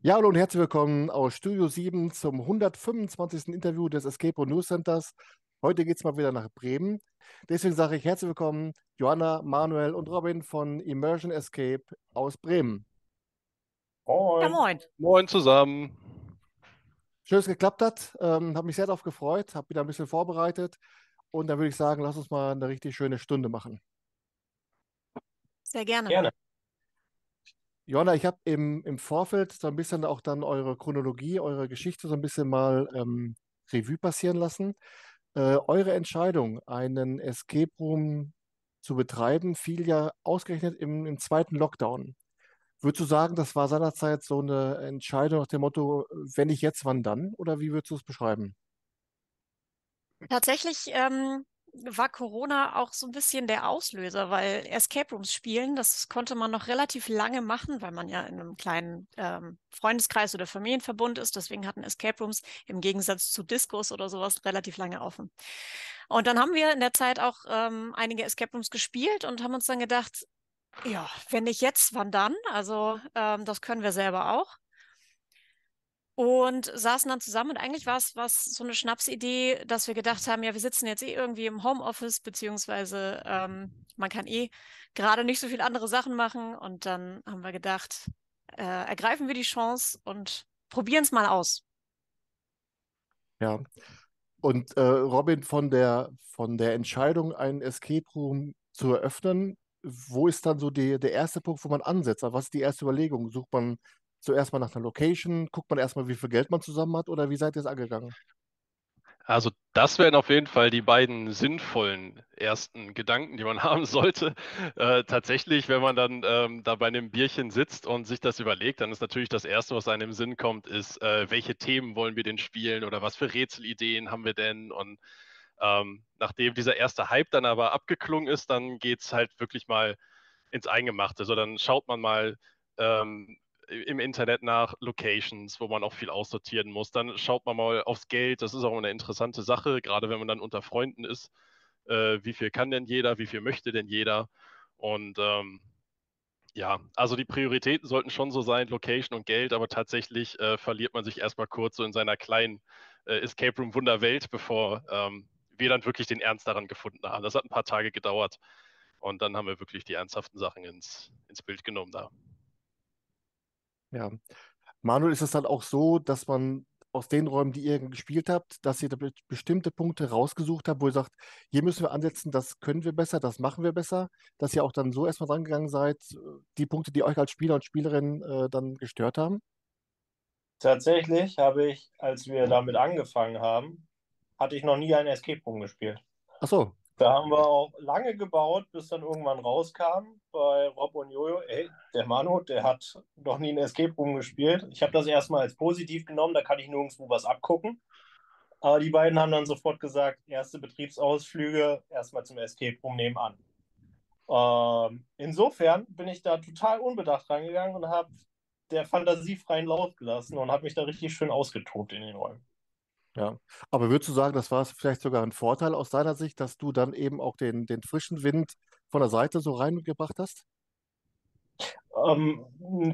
Ja, hallo und herzlich willkommen aus Studio 7 zum 125. Interview des Escape Room News Centers. Heute geht es mal wieder nach Bremen. Deswegen sage ich herzlich willkommen Johanna, Manuel und Robin von Immersion Escape aus Bremen. Moin. Ja, moin. Moin zusammen. Schön, dass es geklappt hat. Ähm, habe mich sehr darauf gefreut, habe wieder ein bisschen vorbereitet. Und dann würde ich sagen, lass uns mal eine richtig schöne Stunde machen. Sehr gerne. Gerne. Johanna, ich habe im, im Vorfeld so ein bisschen auch dann eure Chronologie, eure Geschichte so ein bisschen mal ähm, Revue passieren lassen. Äh, eure Entscheidung, einen Escape Room zu betreiben, fiel ja ausgerechnet im, im zweiten Lockdown. Würdest du sagen, das war seinerzeit so eine Entscheidung nach dem Motto, wenn nicht jetzt, wann dann? Oder wie würdest du es beschreiben? Tatsächlich ähm, war Corona auch so ein bisschen der Auslöser, weil Escape Rooms spielen, das konnte man noch relativ lange machen, weil man ja in einem kleinen ähm, Freundeskreis oder Familienverbund ist. Deswegen hatten Escape Rooms im Gegensatz zu Discos oder sowas relativ lange offen. Und dann haben wir in der Zeit auch ähm, einige Escape Rooms gespielt und haben uns dann gedacht, ja, wenn nicht jetzt, wann dann? Also ähm, das können wir selber auch. Und saßen dann zusammen und eigentlich war es so eine Schnapsidee, dass wir gedacht haben, ja, wir sitzen jetzt eh irgendwie im Homeoffice, beziehungsweise ähm, man kann eh gerade nicht so viele andere Sachen machen. Und dann haben wir gedacht, äh, ergreifen wir die Chance und probieren es mal aus. Ja. Und äh, Robin, von der, von der Entscheidung, einen Escape Room zu eröffnen, wo ist dann so die, der erste Punkt, wo man ansetzt? Also was ist die erste Überlegung? Sucht man zuerst mal nach einer Location? Guckt man erstmal, wie viel Geld man zusammen hat? Oder wie seid ihr es angegangen? Also das wären auf jeden Fall die beiden sinnvollen ersten Gedanken, die man haben sollte. Äh, tatsächlich, wenn man dann ähm, da bei einem Bierchen sitzt und sich das überlegt, dann ist natürlich das Erste, was einem im Sinn kommt, ist, äh, welche Themen wollen wir denn spielen oder was für Rätselideen haben wir denn? Und ähm, nachdem dieser erste Hype dann aber abgeklungen ist, dann geht es halt wirklich mal ins Eingemachte. So, dann schaut man mal, ähm, im Internet nach Locations, wo man auch viel aussortieren muss. Dann schaut man mal aufs Geld. Das ist auch eine interessante Sache, gerade wenn man dann unter Freunden ist. Äh, wie viel kann denn jeder? Wie viel möchte denn jeder? Und ähm, ja, also die Prioritäten sollten schon so sein, Location und Geld, aber tatsächlich äh, verliert man sich erstmal kurz so in seiner kleinen äh, Escape Room Wunderwelt, bevor ähm, wir dann wirklich den Ernst daran gefunden haben. Das hat ein paar Tage gedauert und dann haben wir wirklich die ernsthaften Sachen ins, ins Bild genommen da. Ja. Manuel, ist es dann auch so, dass man aus den Räumen, die ihr gespielt habt, dass ihr da be- bestimmte Punkte rausgesucht habt, wo ihr sagt, hier müssen wir ansetzen, das können wir besser, das machen wir besser, dass ihr auch dann so erstmal dran gegangen seid, die Punkte, die euch als Spieler und Spielerin äh, dann gestört haben? Tatsächlich habe ich, als wir damit angefangen haben, hatte ich noch nie ein Escape Room gespielt. Ach so, Da haben wir auch lange gebaut, bis dann irgendwann rauskam bei Rob und Jojo, ey, der Manu, der hat noch nie ein Escape Room gespielt. Ich habe das erstmal als positiv genommen, da kann ich nirgendwo was abgucken. Aber die beiden haben dann sofort gesagt, erste Betriebsausflüge erstmal zum Escape Room nebenan. Ähm, insofern bin ich da total unbedacht rangegangen und habe der Fantasie freien Lauf gelassen und habe mich da richtig schön ausgetobt in den Räumen. Ja. Aber würdest du sagen, das war vielleicht sogar ein Vorteil aus deiner Sicht, dass du dann eben auch den, den frischen Wind von der Seite so reingebracht hast? Ähm,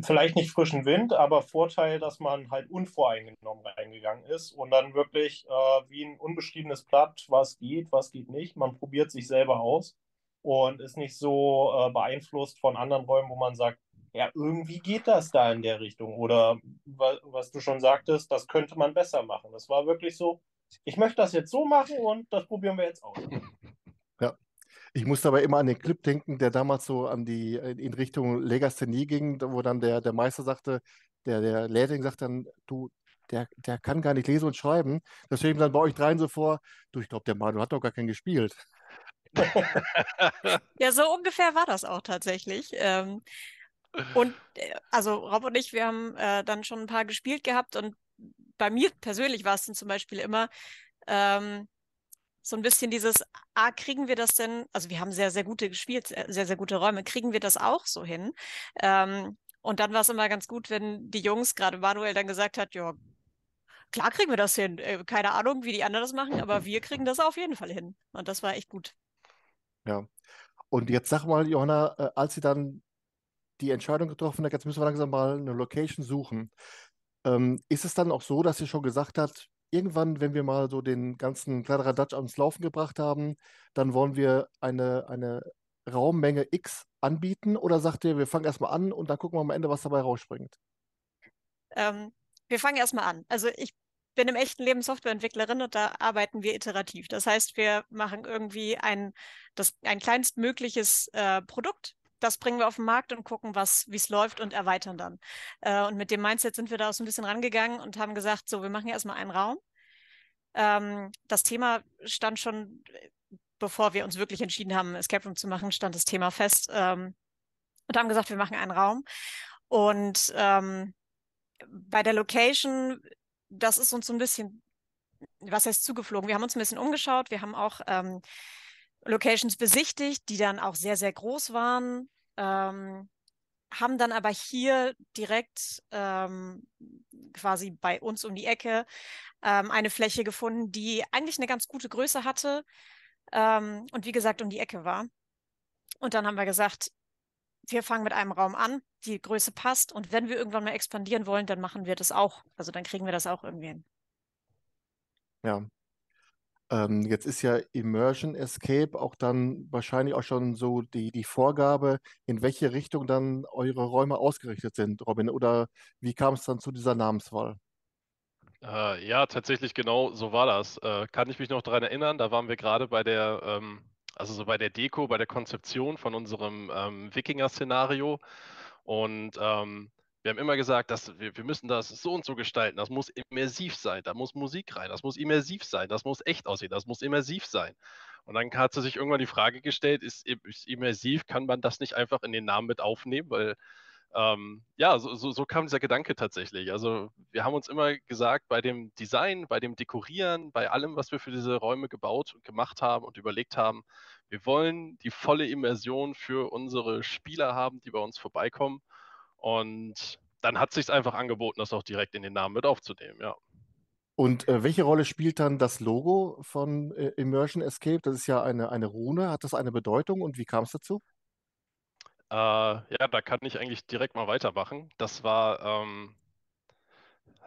vielleicht nicht frischen Wind, aber Vorteil, dass man halt unvoreingenommen reingegangen ist und dann wirklich äh, wie ein unbeschriebenes Blatt, was geht, was geht nicht. Man probiert sich selber aus und ist nicht so äh, beeinflusst von anderen Räumen, wo man sagt, ja, irgendwie geht das da in der Richtung. Oder wa was du schon sagtest, das könnte man besser machen. Das war wirklich so, ich möchte das jetzt so machen und das probieren wir jetzt aus. Ja. Ich musste aber immer an den Clip denken, der damals so an die, in Richtung Legasthenie ging, wo dann der, der Meister sagte, der, der Lehrling sagt dann, du, der, der kann gar nicht lesen und schreiben. Das stelle ich mir dann bei euch dreien so vor, du, ich glaube, der Manu hat doch gar keinen gespielt. Ja, so ungefähr war das auch tatsächlich. Ähm, und äh, also Rob und ich, wir haben äh, dann schon ein paar gespielt gehabt und bei mir persönlich war es dann zum Beispiel immer ähm, so ein bisschen dieses, ah, kriegen wir das denn, also wir haben sehr, sehr gute gespielt, sehr, sehr gute Räume, kriegen wir das auch so hin? Ähm, und dann war es immer ganz gut, wenn die Jungs, gerade Manuel, dann gesagt hat, ja, klar kriegen wir das hin. Äh, keine Ahnung, wie die anderen das machen, aber wir kriegen das auf jeden Fall hin. Und das war echt gut. Ja. Und jetzt sag mal, Johanna, äh, als sie dann die Entscheidung getroffen hat, jetzt müssen wir langsam mal eine Location suchen. Ähm, ist es dann auch so, dass ihr schon gesagt habt, irgendwann, wenn wir mal so den ganzen Kladderadatsch ans Laufen gebracht haben, dann wollen wir eine, eine Raummenge X anbieten? Oder sagt ihr, wir fangen erstmal an und dann gucken wir am Ende, was dabei rausspringt? Ähm, wir fangen erstmal an. Also ich bin im echten Leben Softwareentwicklerin und da arbeiten wir iterativ. Das heißt, wir machen irgendwie ein, das, ein kleinstmögliches äh, Produkt, das bringen wir auf den Markt und gucken, wie es läuft und erweitern dann. Äh, und mit dem Mindset sind wir da auch so ein bisschen rangegangen und haben gesagt, so, wir machen erstmal einen Raum. Ähm, das Thema stand schon, bevor wir uns wirklich entschieden haben, Escape Room zu machen, stand das Thema fest. Ähm, und haben gesagt, wir machen einen Raum. Und ähm, bei der Location, das ist uns so ein bisschen, was heißt zugeflogen? Wir haben uns ein bisschen umgeschaut. Wir haben auch ähm, Locations besichtigt, die dann auch sehr, sehr groß waren. Ähm, haben dann aber hier direkt ähm, quasi bei uns um die Ecke ähm, eine Fläche gefunden, die eigentlich eine ganz gute Größe hatte ähm, und wie gesagt um die Ecke war. Und dann haben wir gesagt, wir fangen mit einem Raum an, die Größe passt und wenn wir irgendwann mal expandieren wollen, dann machen wir das auch. Also dann kriegen wir das auch irgendwie hin. Ja. Ähm, jetzt ist ja Immersion Escape auch dann wahrscheinlich auch schon so die, die Vorgabe, in welche Richtung dann eure Räume ausgerichtet sind, Robin. Oder wie kam es dann zu dieser Namenswahl? Äh, ja, tatsächlich genau so war das. Äh, kann ich mich noch daran erinnern, da waren wir gerade bei der ähm, also so bei der Deko, bei der Konzeption von unserem ähm, Wikinger-Szenario. Und ähm, wir haben immer gesagt, dass wir, wir müssen das so und so gestalten. Das muss immersiv sein. Da muss Musik rein. Das muss immersiv sein. Das muss echt aussehen. Das muss immersiv sein. Und dann hat sie sich irgendwann die Frage gestellt, ist, ist immersiv, kann man das nicht einfach in den Namen mit aufnehmen? Weil ähm, ja, so, so, so, kam dieser Gedanke tatsächlich. Also wir haben uns immer gesagt, bei dem Design, bei dem Dekorieren, bei allem, was wir für diese Räume gebaut und gemacht haben und überlegt haben, wir wollen die volle Immersion für unsere Spieler haben, die bei uns vorbeikommen. Und dann hat sich einfach angeboten, das auch direkt in den Namen mit aufzunehmen, ja. Und äh, welche Rolle spielt dann das Logo von äh, Immersion Escape? Das ist ja eine, eine Rune. Hat das eine Bedeutung und wie kam es dazu? Äh, ja, da kann ich eigentlich direkt mal weitermachen. Das war, ähm,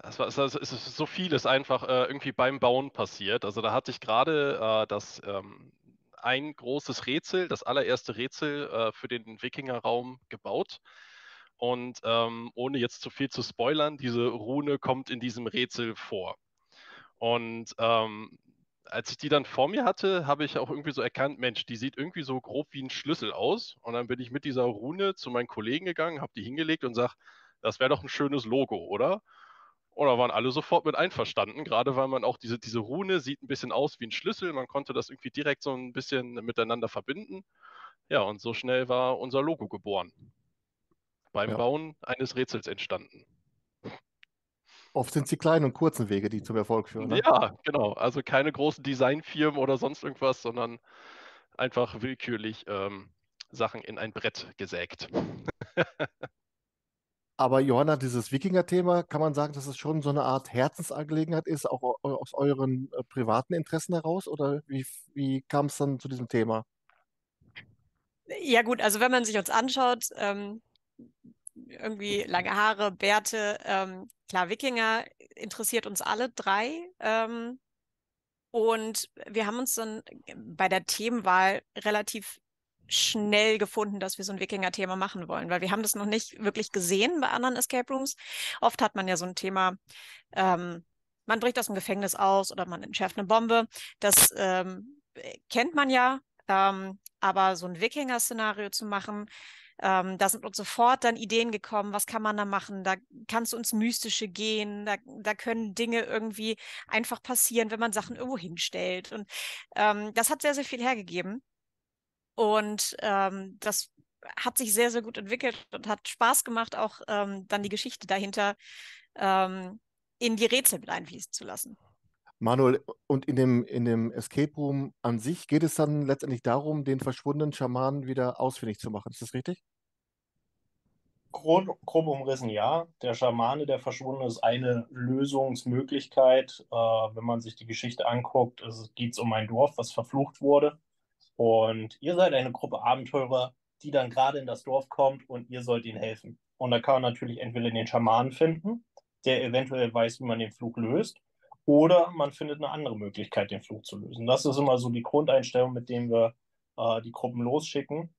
das war, es ist so vieles einfach äh, irgendwie beim Bauen passiert. Also da hatte ich gerade äh, das ähm, ein großes Rätsel, das allererste Rätsel äh, für den Wikingerraum gebaut. Und ähm, ohne jetzt zu viel zu spoilern, diese Rune kommt in diesem Rätsel vor. Und ähm, als ich die dann vor mir hatte, habe ich auch irgendwie so erkannt, Mensch, die sieht irgendwie so grob wie ein Schlüssel aus. Und dann bin ich mit dieser Rune zu meinen Kollegen gegangen, habe die hingelegt und sage, das wäre doch ein schönes Logo, oder? Und da waren alle sofort mit einverstanden, gerade weil man auch diese, diese Rune sieht ein bisschen aus wie ein Schlüssel. Man konnte das irgendwie direkt so ein bisschen miteinander verbinden. Ja, und so schnell war unser Logo geboren. Beim ja. Bauen eines Rätsels entstanden. Oft sind es die kleinen und kurzen Wege, die zum Erfolg führen. Ne? Ja, genau. Also keine großen Designfirmen oder sonst irgendwas, sondern einfach willkürlich ähm, Sachen in ein Brett gesägt. Aber Johanna, dieses Wikinger-Thema, kann man sagen, dass es schon so eine Art Herzensangelegenheit ist, auch aus euren äh, privaten Interessen heraus? Oder wie, wie kam es dann zu diesem Thema? Ja gut, also wenn man sich uns anschaut, ähm, irgendwie lange Haare, Bärte. Ähm, klar, Wikinger interessiert uns alle drei. Ähm, und wir haben uns dann bei der Themenwahl relativ schnell gefunden, dass wir so ein Wikinger-Thema machen wollen, weil wir haben das noch nicht wirklich gesehen bei anderen Escape Rooms. Oft hat man ja so ein Thema, ähm, man bricht aus dem Gefängnis aus oder man entschärft eine Bombe. Das ähm, kennt man ja, ähm, aber so ein Wikinger-Szenario zu machen, ähm, da sind uns sofort dann Ideen gekommen, was kann man da machen? Da kann es uns Mystische gehen, da, da können Dinge irgendwie einfach passieren, wenn man Sachen irgendwo hinstellt. Und ähm, das hat sehr, sehr viel hergegeben. Und ähm, das hat sich sehr, sehr gut entwickelt und hat Spaß gemacht, auch ähm, dann die Geschichte dahinter ähm, in die Rätsel mit einfließen zu lassen. Manuel, und in dem, in dem Escape Room an sich geht es dann letztendlich darum, den verschwundenen Schamanen wieder ausfindig zu machen. Ist das richtig? Grob, umrissen, ja. Der Schamane, der verschwunden ist, eine Lösungsmöglichkeit. Äh, wenn man sich die Geschichte anguckt, geht es um ein Dorf, was verflucht wurde. Und ihr seid eine Gruppe Abenteurer, die dann gerade in das Dorf kommt und ihr sollt ihnen helfen. Und da kann man natürlich entweder den Schamanen finden, der eventuell weiß, wie man den Flug löst. Oder man findet eine andere Möglichkeit, den Flug zu lösen. Das ist immer so die Grundeinstellung, mit dem wir äh, die Gruppen losschicken.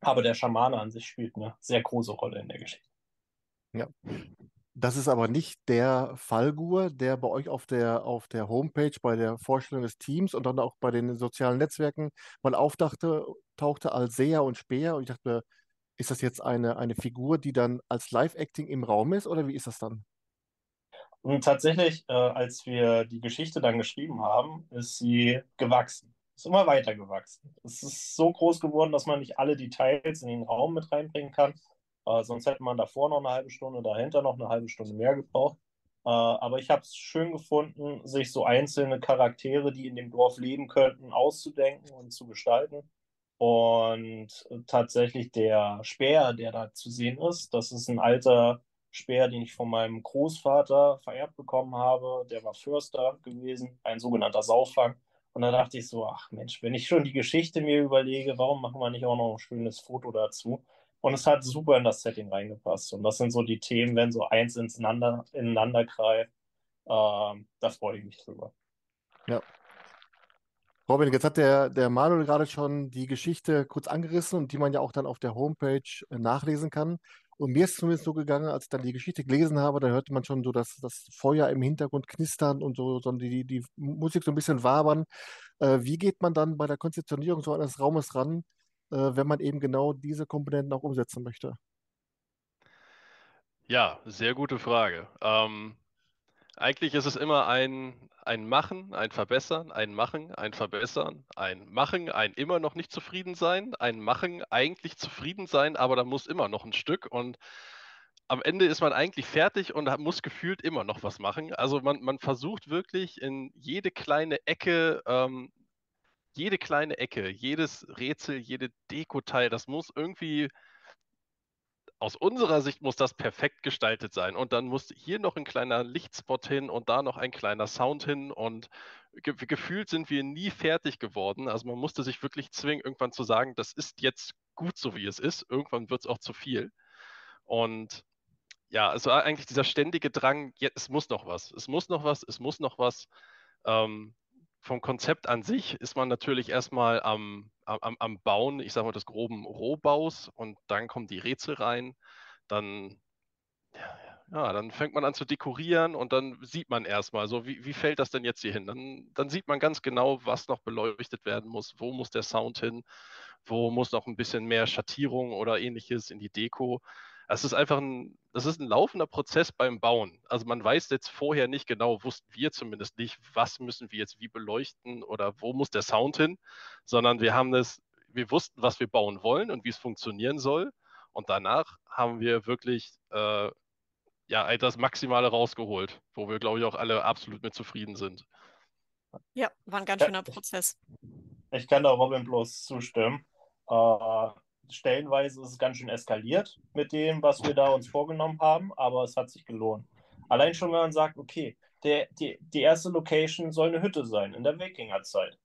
Aber der Schamane an sich spielt eine sehr große Rolle in der Geschichte. Ja. Das ist aber nicht der Fallgur, der bei euch auf der, auf der Homepage, bei der Vorstellung des Teams und dann auch bei den sozialen Netzwerken mal auftauchte tauchte als Seher und Speer. Und ich dachte, ist das jetzt eine, eine Figur, die dann als Live-Acting im Raum ist oder wie ist das dann? Und tatsächlich, äh, als wir die Geschichte dann geschrieben haben, ist sie gewachsen. Ist immer weiter gewachsen. Es ist so groß geworden, dass man nicht alle Details in den Raum mit reinbringen kann. Äh, sonst hätte man davor noch eine halbe Stunde, dahinter noch eine halbe Stunde mehr gebraucht. Äh, aber ich habe es schön gefunden, sich so einzelne Charaktere, die in dem Dorf leben könnten, auszudenken und zu gestalten. Und tatsächlich der Speer, der da zu sehen ist, das ist ein alter Speer, den ich von meinem Großvater vererbt bekommen habe. Der war Förster gewesen, ein sogenannter Sauffang. Und da dachte ich so, ach Mensch, wenn ich schon die Geschichte mir überlege, warum machen wir nicht auch noch ein schönes Foto dazu? Und es hat super in das Setting reingepasst. Und das sind so die Themen, wenn so eins ineinander, ineinander greift. Ähm, da freue ich mich drüber. Ja. Robin, jetzt hat der, der Manuel gerade schon die Geschichte kurz angerissen und die man ja auch dann auf der Homepage äh, nachlesen kann. Und mir ist es zumindest so gegangen, als ich dann die Geschichte gelesen habe, da hörte man schon so das, das Feuer im Hintergrund knistern und so, so die, die Musik so ein bisschen wabern. Äh, wie geht man dann bei der Konzeptionierung so eines Raumes ran, äh, wenn man eben genau diese Komponenten auch umsetzen möchte? Ja, sehr gute Frage. Ähm, eigentlich ist es immer ein, ein Machen, ein Verbessern, ein Machen, ein Verbessern, ein Machen, ein immer noch nicht zufrieden sein, ein Machen, eigentlich zufrieden sein, aber da muss immer noch ein Stück und am Ende ist man eigentlich fertig und muss gefühlt immer noch was machen. Also man, man versucht wirklich in jede kleine Ecke, ähm, jede kleine Ecke, jedes Rätsel, jede Dekoteil, das muss irgendwie aus unserer Sicht muss das perfekt gestaltet sein. Und dann muss hier noch ein kleiner Lichtspot hin und da noch ein kleiner Sound hin. Und ge gefühlt sind wir nie fertig geworden. Also man musste sich wirklich zwingen, irgendwann zu sagen, das ist jetzt gut so, wie es ist. Irgendwann wird es auch zu viel. Und ja, es war eigentlich dieser ständige Drang, ja, es muss noch was, es muss noch was, es muss noch was. Ähm, vom Konzept an sich ist man natürlich erstmal am, am, am Bauen, ich sage mal, des groben Rohbaus und dann kommen die Rätsel rein. Dann, ja, dann fängt man an zu dekorieren und dann sieht man erstmal so, wie, wie fällt das denn jetzt hier hin? Dann, dann sieht man ganz genau, was noch beleuchtet werden muss, wo muss der Sound hin, wo muss noch ein bisschen mehr Schattierung oder ähnliches in die Deko. Es ist einfach ein, das ist ein laufender Prozess beim Bauen. Also man weiß jetzt vorher nicht genau, wussten wir zumindest nicht, was müssen wir jetzt wie beleuchten oder wo muss der Sound hin, sondern wir haben das, wir wussten, was wir bauen wollen und wie es funktionieren soll. Und danach haben wir wirklich äh, ja, das Maximale rausgeholt, wo wir, glaube ich, auch alle absolut mit zufrieden sind. Ja, war ein ganz schöner Prozess. Ich kann da Robin bloß zustimmen. Äh, stellenweise ist es ganz schön eskaliert mit dem, was wir da uns vorgenommen haben, aber es hat sich gelohnt. Allein schon, wenn man sagt, okay, der, die, die erste Location soll eine Hütte sein in der Wikingerzeit.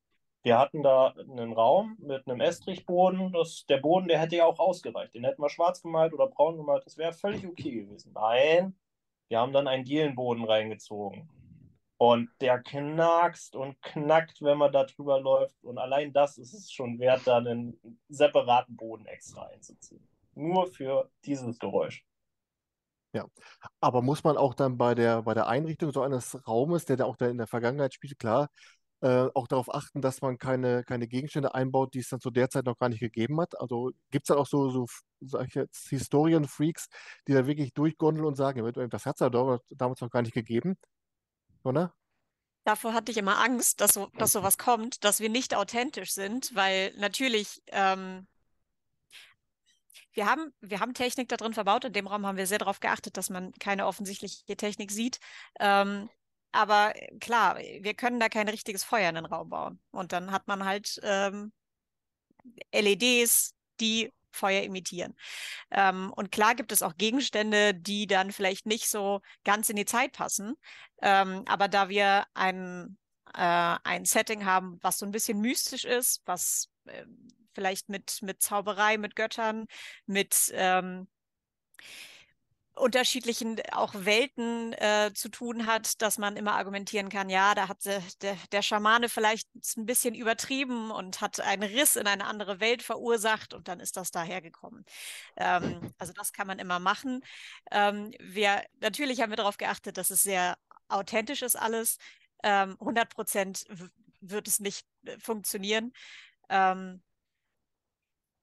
Wir hatten da einen Raum mit einem Estrichboden. Das, der Boden, der hätte ja auch ausgereicht. Den hätten wir schwarz gemalt oder braun gemalt. Das wäre völlig okay gewesen. Nein, wir haben dann einen Dielenboden reingezogen. Und der knackst und knackt, wenn man da drüber läuft. Und allein das ist es schon wert, da einen separaten Boden extra einzuziehen. Nur für dieses Geräusch. Ja, aber muss man auch dann bei der, bei der Einrichtung so eines Raumes, der da auch da in der Vergangenheit spielt, klar, äh, auch darauf achten, dass man keine, keine Gegenstände einbaut, die es dann zu der Zeit noch gar nicht gegeben hat? Also gibt es dann auch so, so jetzt, Historienfreaks, die da wirklich durchgondeln und sagen, das hat es ja damals noch gar nicht gegeben? Oder? Davor hatte ich immer Angst, dass, so, dass sowas kommt, dass wir nicht authentisch sind, weil natürlich ähm, wir haben, wir haben Technik da drin verbaut. In dem Raum haben wir sehr darauf geachtet, dass man keine offensichtliche Technik sieht. Ähm, aber klar, wir können da kein richtiges Feuer in den Raum bauen. Und dann hat man halt ähm, LEDs, die Feuer imitieren. Ähm, und klar gibt es auch Gegenstände, die dann vielleicht nicht so ganz in die Zeit passen. Ähm, aber da wir ein, äh, ein Setting haben, was so ein bisschen mystisch ist, was äh, vielleicht mit, mit Zauberei, mit Göttern, mit ähm, unterschiedlichen auch Welten äh, zu tun hat, dass man immer argumentieren kann, ja, da hat der, der Schamane vielleicht ein bisschen übertrieben und hat einen Riss in eine andere Welt verursacht und dann ist das dahergekommen. Ähm, also das kann man immer machen. Ähm, wir, natürlich haben wir darauf geachtet, dass es sehr authentisch ist alles. Ähm, 100 Prozent wird es nicht äh, funktionieren. Ähm,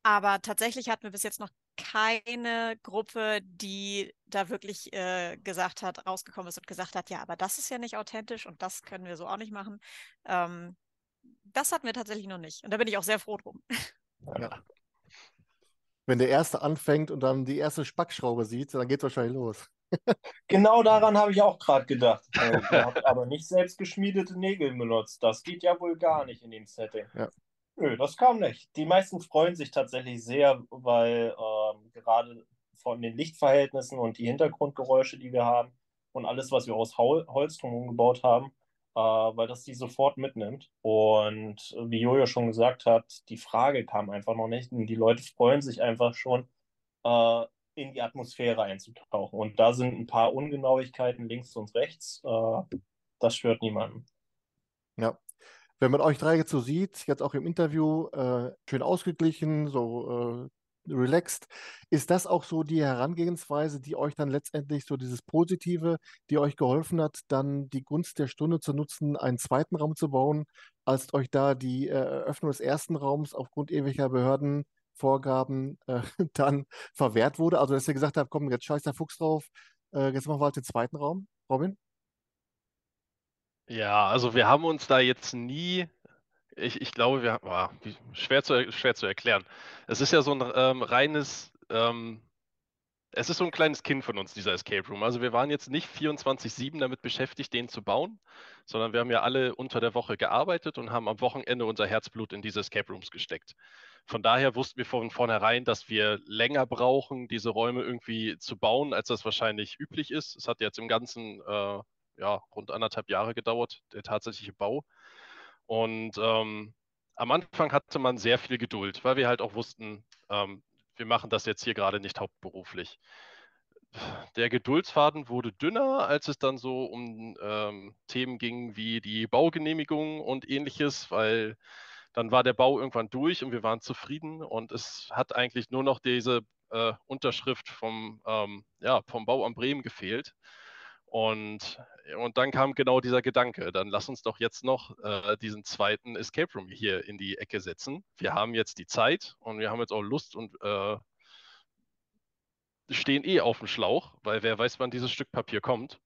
aber tatsächlich hatten wir bis jetzt noch keine Gruppe, die da wirklich äh, gesagt hat, rausgekommen ist und gesagt hat, ja, aber das ist ja nicht authentisch und das können wir so auch nicht machen. Ähm, das hatten wir tatsächlich noch nicht. Und da bin ich auch sehr froh drum. Ja. Wenn der Erste anfängt und dann die erste Spackschraube sieht, dann geht es wahrscheinlich los. genau daran habe ich auch gerade gedacht. Äh, aber nicht selbst geschmiedete Nägel benutzt. Das geht ja wohl gar nicht in dem Setting. Ja. Nö, das kam nicht. Die meisten freuen sich tatsächlich sehr, weil ähm, gerade von den Lichtverhältnissen und die Hintergrundgeräusche, die wir haben und alles, was wir aus Hol Holz drumherum gebaut haben, äh, weil das die sofort mitnimmt. Und wie Jojo schon gesagt hat, die Frage kam einfach noch nicht. Und die Leute freuen sich einfach schon, äh, in die Atmosphäre einzutauchen. Und da sind ein paar Ungenauigkeiten links und rechts. Äh, das stört niemanden. Ja, wenn man euch drei jetzt so sieht, jetzt auch im Interview, äh, schön ausgeglichen, so äh, relaxed, ist das auch so die Herangehensweise, die euch dann letztendlich so dieses Positive, die euch geholfen hat, dann die Gunst der Stunde zu nutzen, einen zweiten Raum zu bauen, als euch da die äh, Eröffnung des ersten Raums aufgrund irgendwelcher Behördenvorgaben äh, dann verwehrt wurde? Also, dass ihr gesagt habt, komm, jetzt scheiß der Fuchs drauf, äh, jetzt machen wir halt den zweiten Raum. Robin? Ja, also wir haben uns da jetzt nie, ich, ich glaube, wir haben, ah, schwer zu, schwer zu erklären. Es ist ja so ein ähm, reines, ähm, es ist so ein kleines Kind von uns, dieser Escape Room. Also wir waren jetzt nicht 24-7 damit beschäftigt, den zu bauen, sondern wir haben ja alle unter der Woche gearbeitet und haben am Wochenende unser Herzblut in diese Escape Rooms gesteckt. Von daher wussten wir von vornherein, dass wir länger brauchen, diese Räume irgendwie zu bauen, als das wahrscheinlich üblich ist. Es hat jetzt im Ganzen äh, ja, rund anderthalb Jahre gedauert, der tatsächliche Bau. Und ähm, am Anfang hatte man sehr viel Geduld, weil wir halt auch wussten, ähm, wir machen das jetzt hier gerade nicht hauptberuflich. Der Geduldsfaden wurde dünner, als es dann so um ähm, Themen ging wie die Baugenehmigung und ähnliches, weil dann war der Bau irgendwann durch und wir waren zufrieden und es hat eigentlich nur noch diese äh, Unterschrift vom, ähm, ja, vom Bauamt Bremen gefehlt. Und, und dann kam genau dieser Gedanke, dann lass uns doch jetzt noch äh, diesen zweiten Escape Room hier in die Ecke setzen. Wir haben jetzt die Zeit und wir haben jetzt auch Lust und äh, stehen eh auf dem Schlauch, weil wer weiß, wann dieses Stück Papier kommt.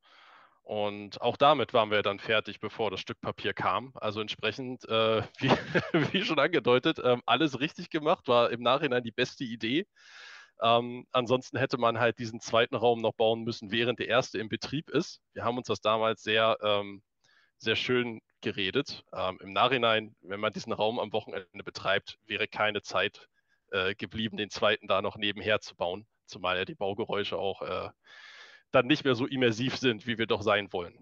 Und auch damit waren wir dann fertig, bevor das Stück Papier kam. Also entsprechend, äh, wie, wie, schon angedeutet, äh, alles richtig gemacht, war im Nachhinein die beste Idee. Ähm, ansonsten hätte man halt diesen zweiten Raum noch bauen müssen, während der erste im Betrieb ist. Wir haben uns das damals sehr, ähm, sehr schön geredet. Ähm, Im Nachhinein, wenn man diesen Raum am Wochenende betreibt, wäre keine Zeit äh, geblieben, den zweiten da noch nebenher zu bauen, zumal ja die Baugeräusche auch äh, dann nicht mehr so immersiv sind, wie wir doch sein wollen.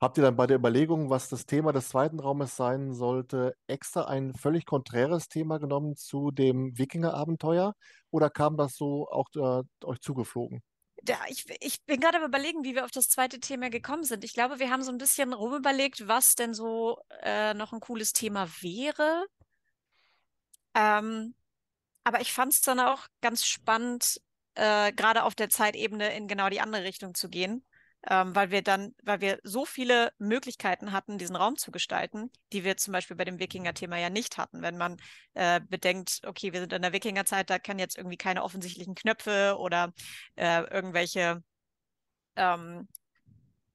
Habt ihr dann bei der Überlegung, was das Thema des zweiten Raumes sein sollte, extra ein völlig konträres Thema genommen zu dem Wikinger-Abenteuer? Oder kam das so auch äh, euch zugeflogen? Ja, ich, ich bin gerade überlegen, wie wir auf das zweite Thema gekommen sind. Ich glaube, wir haben so ein bisschen rumüberlegt, was denn so äh, noch ein cooles Thema wäre. Ähm, aber ich fand es dann auch ganz spannend, äh, gerade auf der Zeitebene in genau die andere Richtung zu gehen ähm, weil wir dann, weil wir so viele Möglichkeiten hatten, diesen Raum zu gestalten, die wir zum Beispiel bei dem Wikinger-Thema ja nicht hatten. Wenn man äh, bedenkt, okay, wir sind in der Wikinger-Zeit, da kann jetzt irgendwie keine offensichtlichen Knöpfe oder äh, irgendwelche ähm,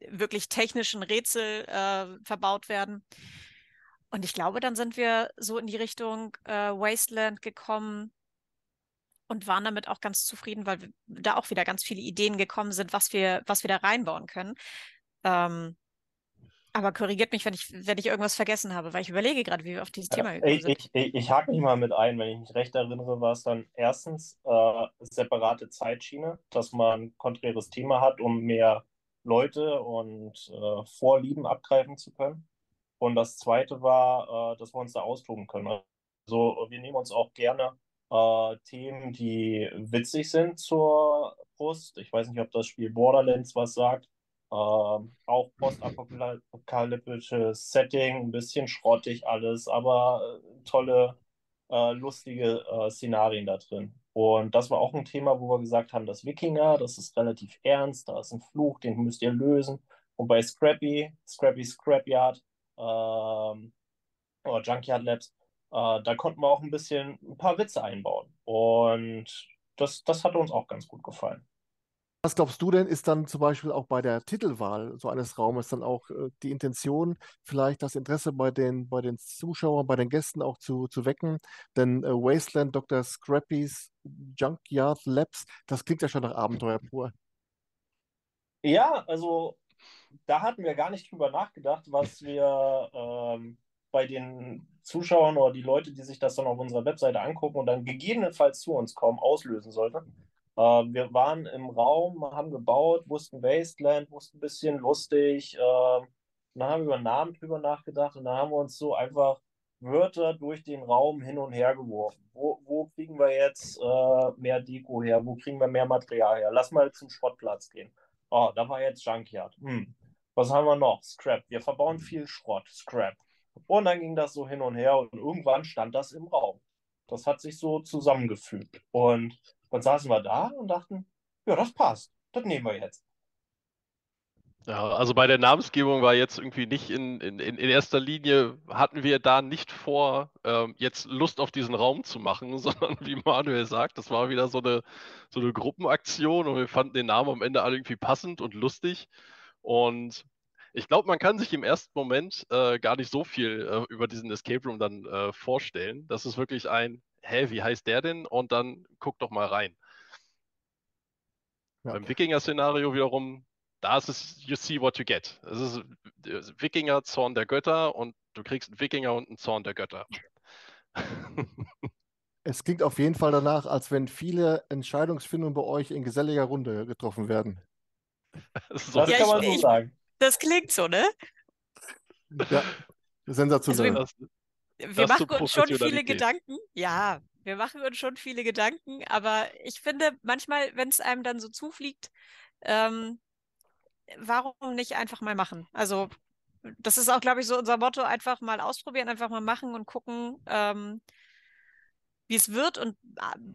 wirklich technischen Rätsel äh, verbaut werden. Und ich glaube, dann sind wir so in die Richtung äh, Wasteland gekommen, und waren damit auch ganz zufrieden, weil da auch wieder ganz viele Ideen gekommen sind, was wir, was wir da reinbauen können. Ähm, aber korrigiert mich, wenn ich, wenn ich irgendwas vergessen habe, weil ich überlege gerade, wie wir auf dieses Thema gekommen sind. Ich, ich, ich hake mich mal mit ein, wenn ich mich recht erinnere, war es dann erstens äh, separate Zeitschiene, dass man ein konträres Thema hat, um mehr Leute und äh, Vorlieben abgreifen zu können. Und das zweite war, äh, dass wir uns da austoben können. Also wir nehmen uns auch gerne äh, Themen, die witzig sind zur Brust. Ich weiß nicht, ob das Spiel Borderlands was sagt. Äh, auch postapokalyptisches Setting, ein bisschen schrottig alles, aber äh, tolle, äh, lustige äh, Szenarien da drin. Und das war auch ein Thema, wo wir gesagt haben, das Wikinger, das ist relativ ernst, da ist ein Fluch, den müsst ihr lösen. Und bei Scrappy, Scrappy Scrapyard ähm, oder Junkyard Labs, äh, da konnten wir auch ein bisschen ein paar Witze einbauen. Und das, das hat uns auch ganz gut gefallen. Was glaubst du denn, ist dann zum Beispiel auch bei der Titelwahl so eines Raumes dann auch äh, die Intention, vielleicht das Interesse bei den, bei den Zuschauern, bei den Gästen auch zu, zu wecken? Denn äh, Wasteland, Dr. Scrappys, Junkyard Labs, das klingt ja schon nach Abenteuer pur. Ja, also da hatten wir gar nicht drüber nachgedacht, was wir ähm, bei den Zuschauern oder die Leute, die sich das dann auf unserer Webseite angucken und dann gegebenenfalls zu uns kommen, auslösen sollte. Äh, wir waren im Raum, haben gebaut, wussten Wasteland, wussten ein bisschen lustig. Äh, dann haben wir über Namen drüber nachgedacht und dann haben wir uns so einfach Wörter durch den Raum hin und her geworfen. Wo, wo kriegen wir jetzt äh, mehr Deko her? Wo kriegen wir mehr Material her? Lass mal zum Schrottplatz gehen. Oh, da war jetzt Junkyard. Hm. Was haben wir noch? Scrap. Wir verbauen viel Schrott. Scrap. Und dann ging das so hin und her und irgendwann stand das im Raum. Das hat sich so zusammengefügt. Und dann saßen wir da und dachten, ja, das passt. Das nehmen wir jetzt. Ja, also bei der Namensgebung war jetzt irgendwie nicht in, in, in erster Linie, hatten wir da nicht vor, ähm, jetzt Lust auf diesen Raum zu machen, sondern wie Manuel sagt, das war wieder so eine, so eine Gruppenaktion und wir fanden den Namen am Ende alle irgendwie passend und lustig. Und ich glaube, man kann sich im ersten Moment äh, gar nicht so viel äh, über diesen Escape Room dann äh, vorstellen. Das ist wirklich ein, hä, wie heißt der denn? Und dann guck doch mal rein. Ja. Beim Wikinger-Szenario wiederum, da ist es, you see what you get. Es ist äh, Wikinger, Zorn der Götter und du kriegst einen Wikinger und einen Zorn der Götter. Es klingt auf jeden Fall danach, als wenn viele Entscheidungsfindungen bei euch in geselliger Runde getroffen werden. so das kann man so sagen. Das klingt so, ne? Ja, sensationell. Also wir, wir machen uns schon viele Gedanken. Ja, wir machen uns schon viele Gedanken, aber ich finde manchmal, wenn es einem dann so zufliegt, ähm, warum nicht einfach mal machen? Also das ist auch, glaube ich, so unser Motto, einfach mal ausprobieren, einfach mal machen und gucken, ähm, wie es wird und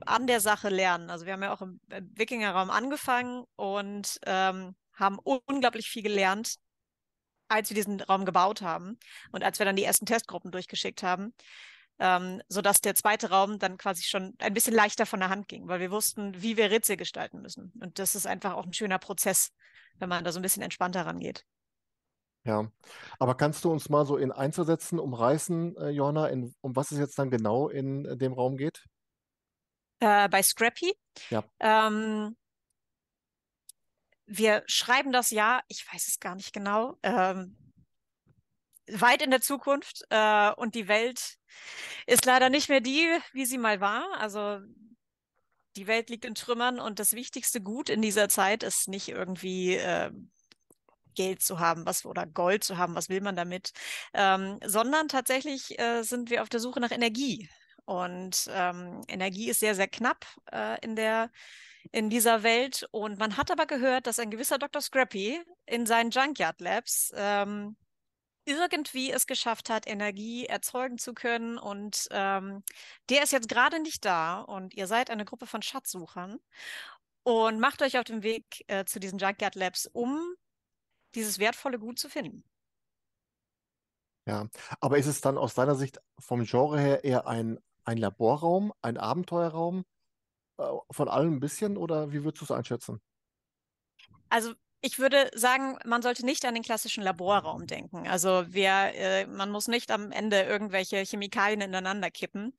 an der Sache lernen. Also wir haben ja auch im Wikingerraum angefangen und ähm, haben unglaublich viel gelernt, als wir diesen Raum gebaut haben und als wir dann die ersten Testgruppen durchgeschickt haben, ähm, sodass der zweite Raum dann quasi schon ein bisschen leichter von der Hand ging, weil wir wussten, wie wir Rätsel gestalten müssen. Und das ist einfach auch ein schöner Prozess, wenn man da so ein bisschen entspannter rangeht. Ja, aber kannst du uns mal so in Einzelsätzen umreißen, äh, Johanna, in, um was es jetzt dann genau in äh, dem Raum geht? Äh, bei Scrappy? Ja. Ähm, wir schreiben das Jahr, ich weiß es gar nicht genau, ähm, weit in der Zukunft äh, und die Welt ist leider nicht mehr die, wie sie mal war. Also die Welt liegt in Trümmern und das wichtigste Gut in dieser Zeit ist nicht irgendwie äh, Geld zu haben, was oder Gold zu haben, was will man damit, ähm, sondern tatsächlich äh, sind wir auf der Suche nach Energie. Und ähm, Energie ist sehr, sehr knapp äh, in der in dieser Welt. Und man hat aber gehört, dass ein gewisser Dr. Scrappy in seinen Junkyard Labs ähm, irgendwie es geschafft hat, Energie erzeugen zu können. Und ähm, der ist jetzt gerade nicht da. Und ihr seid eine Gruppe von Schatzsuchern und macht euch auf den Weg äh, zu diesen Junkyard Labs, um dieses wertvolle Gut zu finden. Ja, aber ist es dann aus deiner Sicht vom Genre her eher ein, ein Laborraum, ein Abenteuerraum? Äh, von allem ein bisschen oder wie würdest du es einschätzen? Also ich würde sagen, man sollte nicht an den klassischen Laborraum denken. Also wer, äh, man muss nicht am Ende irgendwelche Chemikalien ineinander kippen,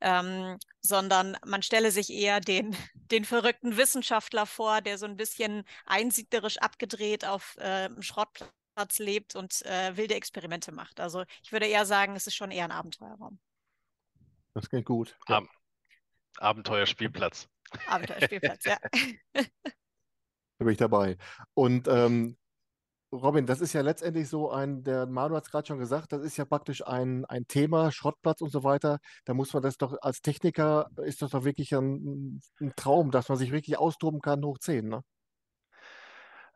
ähm, sondern man stelle sich eher den, den verrückten Wissenschaftler vor, der so ein bisschen einsiedlerisch abgedreht auf äh, einem Schrottplatz lebt und äh, wilde Experimente macht. Also ich würde eher sagen, es ist schon eher ein Abenteuerraum. Das klingt gut. Ja. Abenteuerspielplatz. Abenteuerspielplatz, ja. Da bin ich dabei. Und ähm, Robin, das ist ja letztendlich so ein, der Manu hat es gerade schon gesagt, das ist ja praktisch ein, ein Thema, Schrottplatz und so weiter. Da muss man das doch als Techniker, ist das doch wirklich ein, ein Traum, dass man sich wirklich austoben kann, hoch 10, ne?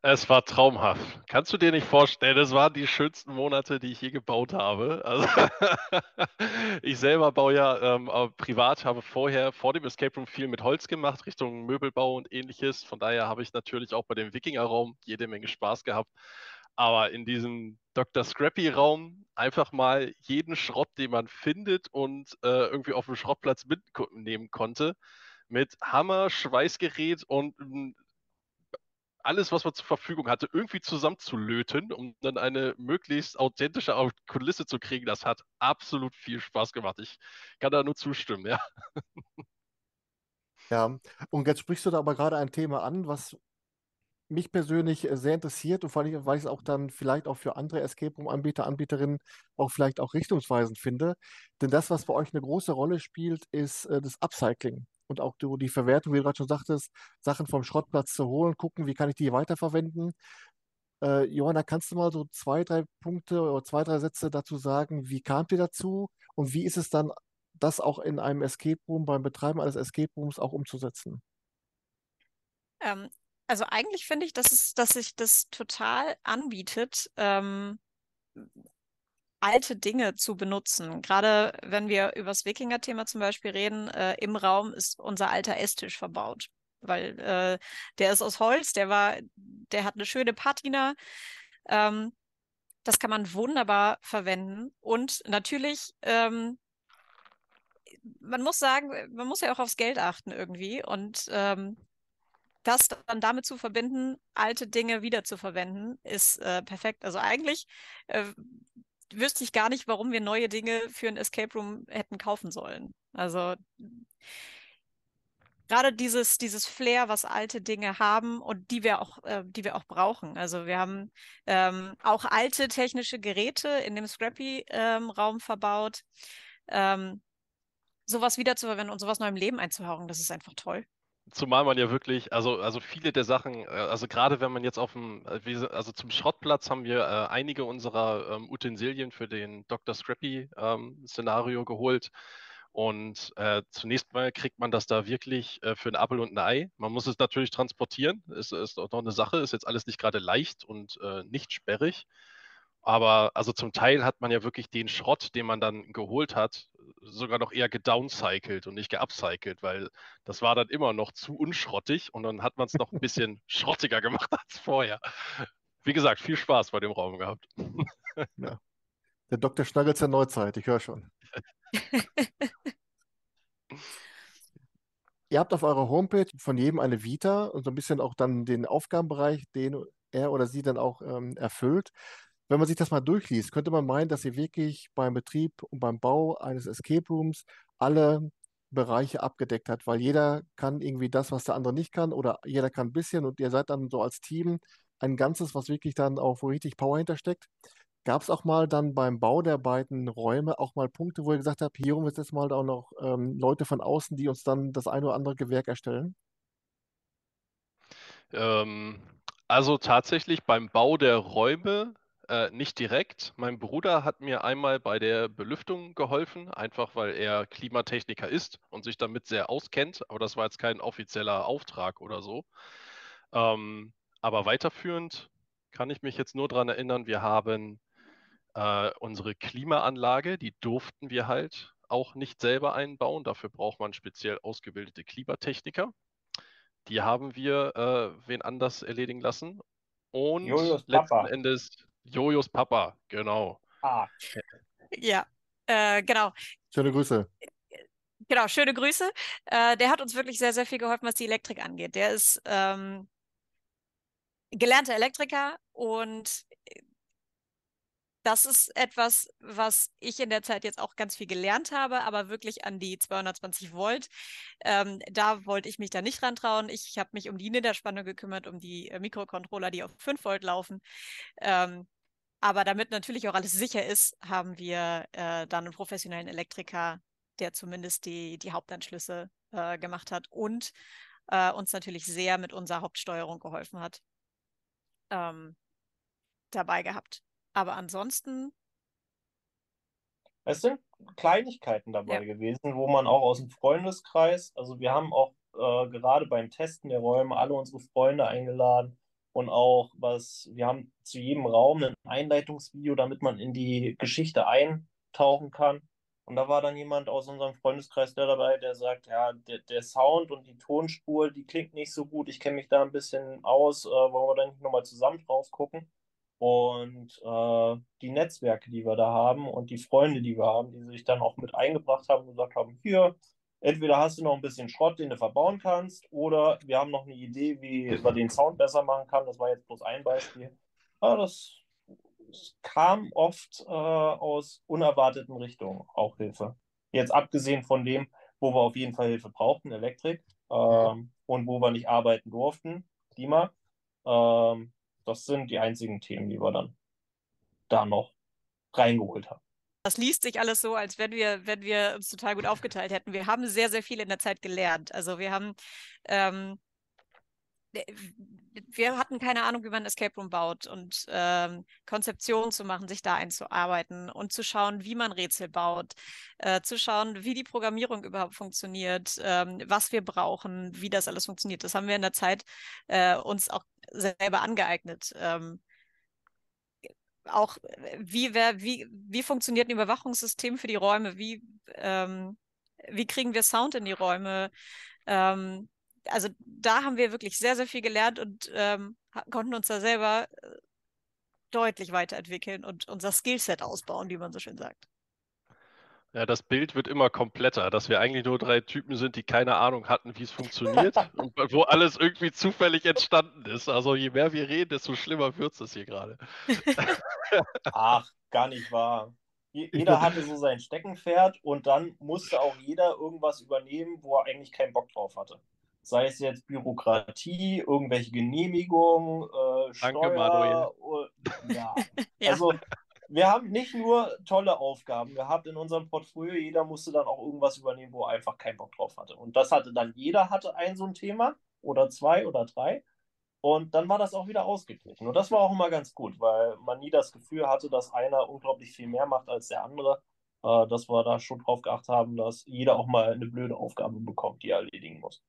Es war traumhaft. Kannst du dir nicht vorstellen, es waren die schönsten Monate, die ich je gebaut habe. Also ich selber baue ja ähm, privat, habe vorher vor dem Escape Room viel mit Holz gemacht, Richtung Möbelbau und ähnliches. Von daher habe ich natürlich auch bei dem Wikingerraum jede Menge Spaß gehabt. Aber in diesem Dr. Scrappy-Raum einfach mal jeden Schrott, den man findet und äh, irgendwie auf dem Schrottplatz mitnehmen konnte, mit Hammer, Schweißgerät und alles, was man zur Verfügung hatte, irgendwie zusammenzulöten, um dann eine möglichst authentische Kulisse zu kriegen, das hat absolut viel Spaß gemacht. Ich kann da nur zustimmen, ja. Ja, und jetzt sprichst du da aber gerade ein Thema an, was mich persönlich äh, sehr interessiert und vor allem, weil ich es auch dann vielleicht auch für andere Escape Room-Anbieter, Anbieterinnen auch vielleicht auch richtungsweisend finde. Denn das, was bei euch eine große Rolle spielt, ist äh, das Upcycling und auch die, Verwertung, wie du gerade schon sagtest, Sachen vom Schrottplatz zu holen, gucken, wie kann ich die weiterverwenden. Äh, Johanna, kannst du mal so zwei, drei Punkte oder zwei, drei Sätze dazu sagen, wie kamt ihr dazu und wie ist es dann, das auch in einem Escape Room, beim Betreiben eines Escape Rooms auch umzusetzen? Ähm, also eigentlich finde ich, dass, es, dass sich das total anbietet, ähm, alte Dinge zu benutzen. Gerade wenn wir über das Wikinger-Thema zum Beispiel reden, äh, im Raum ist unser alter Esstisch verbaut. Weil äh, der ist aus Holz, der war, der hat eine schöne Patina. Ähm, das kann man wunderbar verwenden. Und natürlich, ähm, man muss sagen, man muss ja auch aufs Geld achten irgendwie. Und ähm, das dann damit zu verbinden, alte Dinge wieder zu verwenden, ist äh, perfekt. Also eigentlich äh, wüsste ich gar nicht, warum wir neue Dinge für ein Escape Room hätten kaufen sollen. Also gerade dieses, dieses Flair, was alte Dinge haben und die wir auch, äh, die wir auch brauchen. Also wir haben ähm, auch alte technische Geräte in dem Scrappy-Raum ähm, verbaut. Ähm, sowas wiederzuverwenden und sowas neu im Leben einzuhauchen, das ist einfach toll. Zumal man ja wirklich, also, also viele der Sachen, äh, also gerade wenn man jetzt auf dem, äh, also zum Schrottplatz haben wir äh, einige unserer ähm, Utensilien für den Dr. Scrappy ähm, geholt. Und äh, zunächst mal kriegt man das da wirklich äh, für ein Apfel und ein Ei. Man muss es natürlich transportieren. Es ist auch noch eine Sache, ist jetzt alles nicht gerade leicht und äh, nicht sperrig. Aber also zum Teil hat man ja wirklich den Schrott, den man dann geholt hat, sogar noch eher gedowncycelt und nicht geupcycelt, weil das war dann immer noch zu unschrottig und dann hat man es noch ein bisschen schrottiger gemacht als vorher. Wie gesagt, viel Spaß bei dem Raum gehabt. Ja. Der Dr. Schnaggels der Neuzeit, ich höre schon. Ihr habt auf eurer Homepage von jedem eine Vita und so ein bisschen auch dann den Aufgabenbereich, den er oder sie dann auch ähm, erfüllt wenn man sich das mal durchliest, könnte man meinen, dass ihr wirklich beim Betrieb und beim Bau eines Escape Rooms alle Bereiche abgedeckt hat, weil jeder kann irgendwie das, was der andere nicht kann, oder jeder kann ein bisschen und ihr seid dann so als Team ein Ganzes, was wirklich dann auch, wo richtig Power hintersteckt. Gab es auch mal dann beim Bau der beiden Räume auch mal Punkte, wo ihr gesagt habt, hier holen wir jetzt mal auch noch ähm, Leute von außen, die uns dann das eine oder andere Gewerk erstellen? Ähm, also tatsächlich beim Bau der Räume äh, nicht direkt. Mein Bruder hat mir einmal bei der Belüftung geholfen, einfach weil er Klimatechniker ist und sich damit sehr auskennt. Aber das war jetzt kein offizieller Auftrag oder so. Ähm, aber weiterführend kann ich mich jetzt nur daran erinnern, wir haben äh, unsere Klimaanlage, die durften wir halt auch nicht selber einbauen. Dafür braucht man speziell ausgebildete Klimatechniker. Die haben wir äh, wen anders erledigen lassen. Und letzten Endes Jojos Papa, genau. Ah. Ja, äh, genau. Schöne Grüße. Genau, schöne Grüße. Äh, der hat uns wirklich sehr, sehr viel geholfen, was die Elektrik angeht. Der ist ähm, gelernter Elektriker und das ist etwas, was ich in der Zeit jetzt auch ganz viel gelernt habe, aber wirklich an die 220 Volt. Ähm, da wollte ich mich da nicht rantrauen. Ich habe mich um die Niederspannung gekümmert, um die äh, Mikrocontroller, die auf 5 Volt laufen. Ähm, aber damit natürlich auch alles sicher ist, haben wir äh, dann einen professionellen Elektriker, der zumindest die, die Hauptanschlüsse äh, gemacht hat und äh, uns natürlich sehr mit unserer Hauptsteuerung geholfen hat. Ähm, dabei gehabt. Aber ansonsten. Es sind Kleinigkeiten dabei ja. gewesen, wo man auch aus dem Freundeskreis, also wir haben auch äh, gerade beim Testen der Räume alle unsere Freunde eingeladen und auch was, wir haben zu jedem Raum ein Einleitungsvideo, damit man in die Geschichte eintauchen kann. Und da war dann jemand aus unserem Freundeskreis der dabei, der sagt, ja, der, der Sound und die Tonspur, die klingt nicht so gut, ich kenne mich da ein bisschen aus, äh, wollen wir da nicht nochmal zusammen drauf gucken? Und äh, die Netzwerke, die wir da haben und die Freunde, die wir haben, die sich dann auch mit eingebracht haben und gesagt haben, hier, entweder hast du noch ein bisschen Schrott, den du verbauen kannst, oder wir haben noch eine Idee, wie man den Sound besser machen kann. Das war jetzt bloß ein Beispiel. Aber das es kam oft äh, aus unerwarteten Richtungen auch Hilfe. Jetzt abgesehen von dem, wo wir auf jeden Fall Hilfe brauchten, Elektrik, ähm, und wo wir nicht arbeiten durften, Klima. Ähm, das sind die einzigen Themen, die wir dann da noch reingeholt haben. Das liest sich alles so, als wenn wir, wenn wir uns total gut aufgeteilt hätten. Wir haben sehr, sehr viel in der Zeit gelernt. Also wir haben ähm, wir hatten keine Ahnung, wie man ein Escape Room baut und ähm, Konzeptionen zu machen, sich da einzuarbeiten und zu schauen, wie man Rätsel baut, äh, zu schauen, wie die Programmierung überhaupt funktioniert, ähm, was wir brauchen, wie das alles funktioniert. Das haben wir in der Zeit äh, uns auch selber angeeignet. Ähm, auch wie, wer, wie, wie funktioniert ein Überwachungssystem für die Räume? Wie, ähm, wie kriegen wir Sound in die Räume? Ähm, also da haben wir wirklich sehr, sehr viel gelernt und ähm, konnten uns da selber äh, deutlich weiterentwickeln und unser Skillset ausbauen, wie man so schön sagt. Ja, das Bild wird immer kompletter, dass wir eigentlich nur drei Typen sind, die keine Ahnung hatten, wie es funktioniert und wo alles irgendwie zufällig entstanden ist. Also je mehr wir reden, desto schlimmer wird es hier gerade. Ach, gar nicht wahr. Jeder hatte so sein Steckenpferd und dann musste auch jeder irgendwas übernehmen, wo er eigentlich keinen Bock drauf hatte sei es jetzt Bürokratie, irgendwelche Genehmigungen, äh, Danke, Steuer, Manuel. Ja. ja. Also wir haben nicht nur tolle Aufgaben gehabt in unserem Portfolio, jeder musste dann auch irgendwas übernehmen, wo er einfach keinen Bock drauf hatte. Und das hatte dann jeder hatte ein so ein Thema oder zwei oder drei. Und dann war das auch wieder ausgeglichen. Und das war auch immer ganz gut, weil man nie das Gefühl hatte, dass einer unglaublich viel mehr macht als der andere. Äh, dass wir da schon drauf geachtet haben, dass jeder auch mal eine blöde Aufgabe bekommt, die er erledigen muss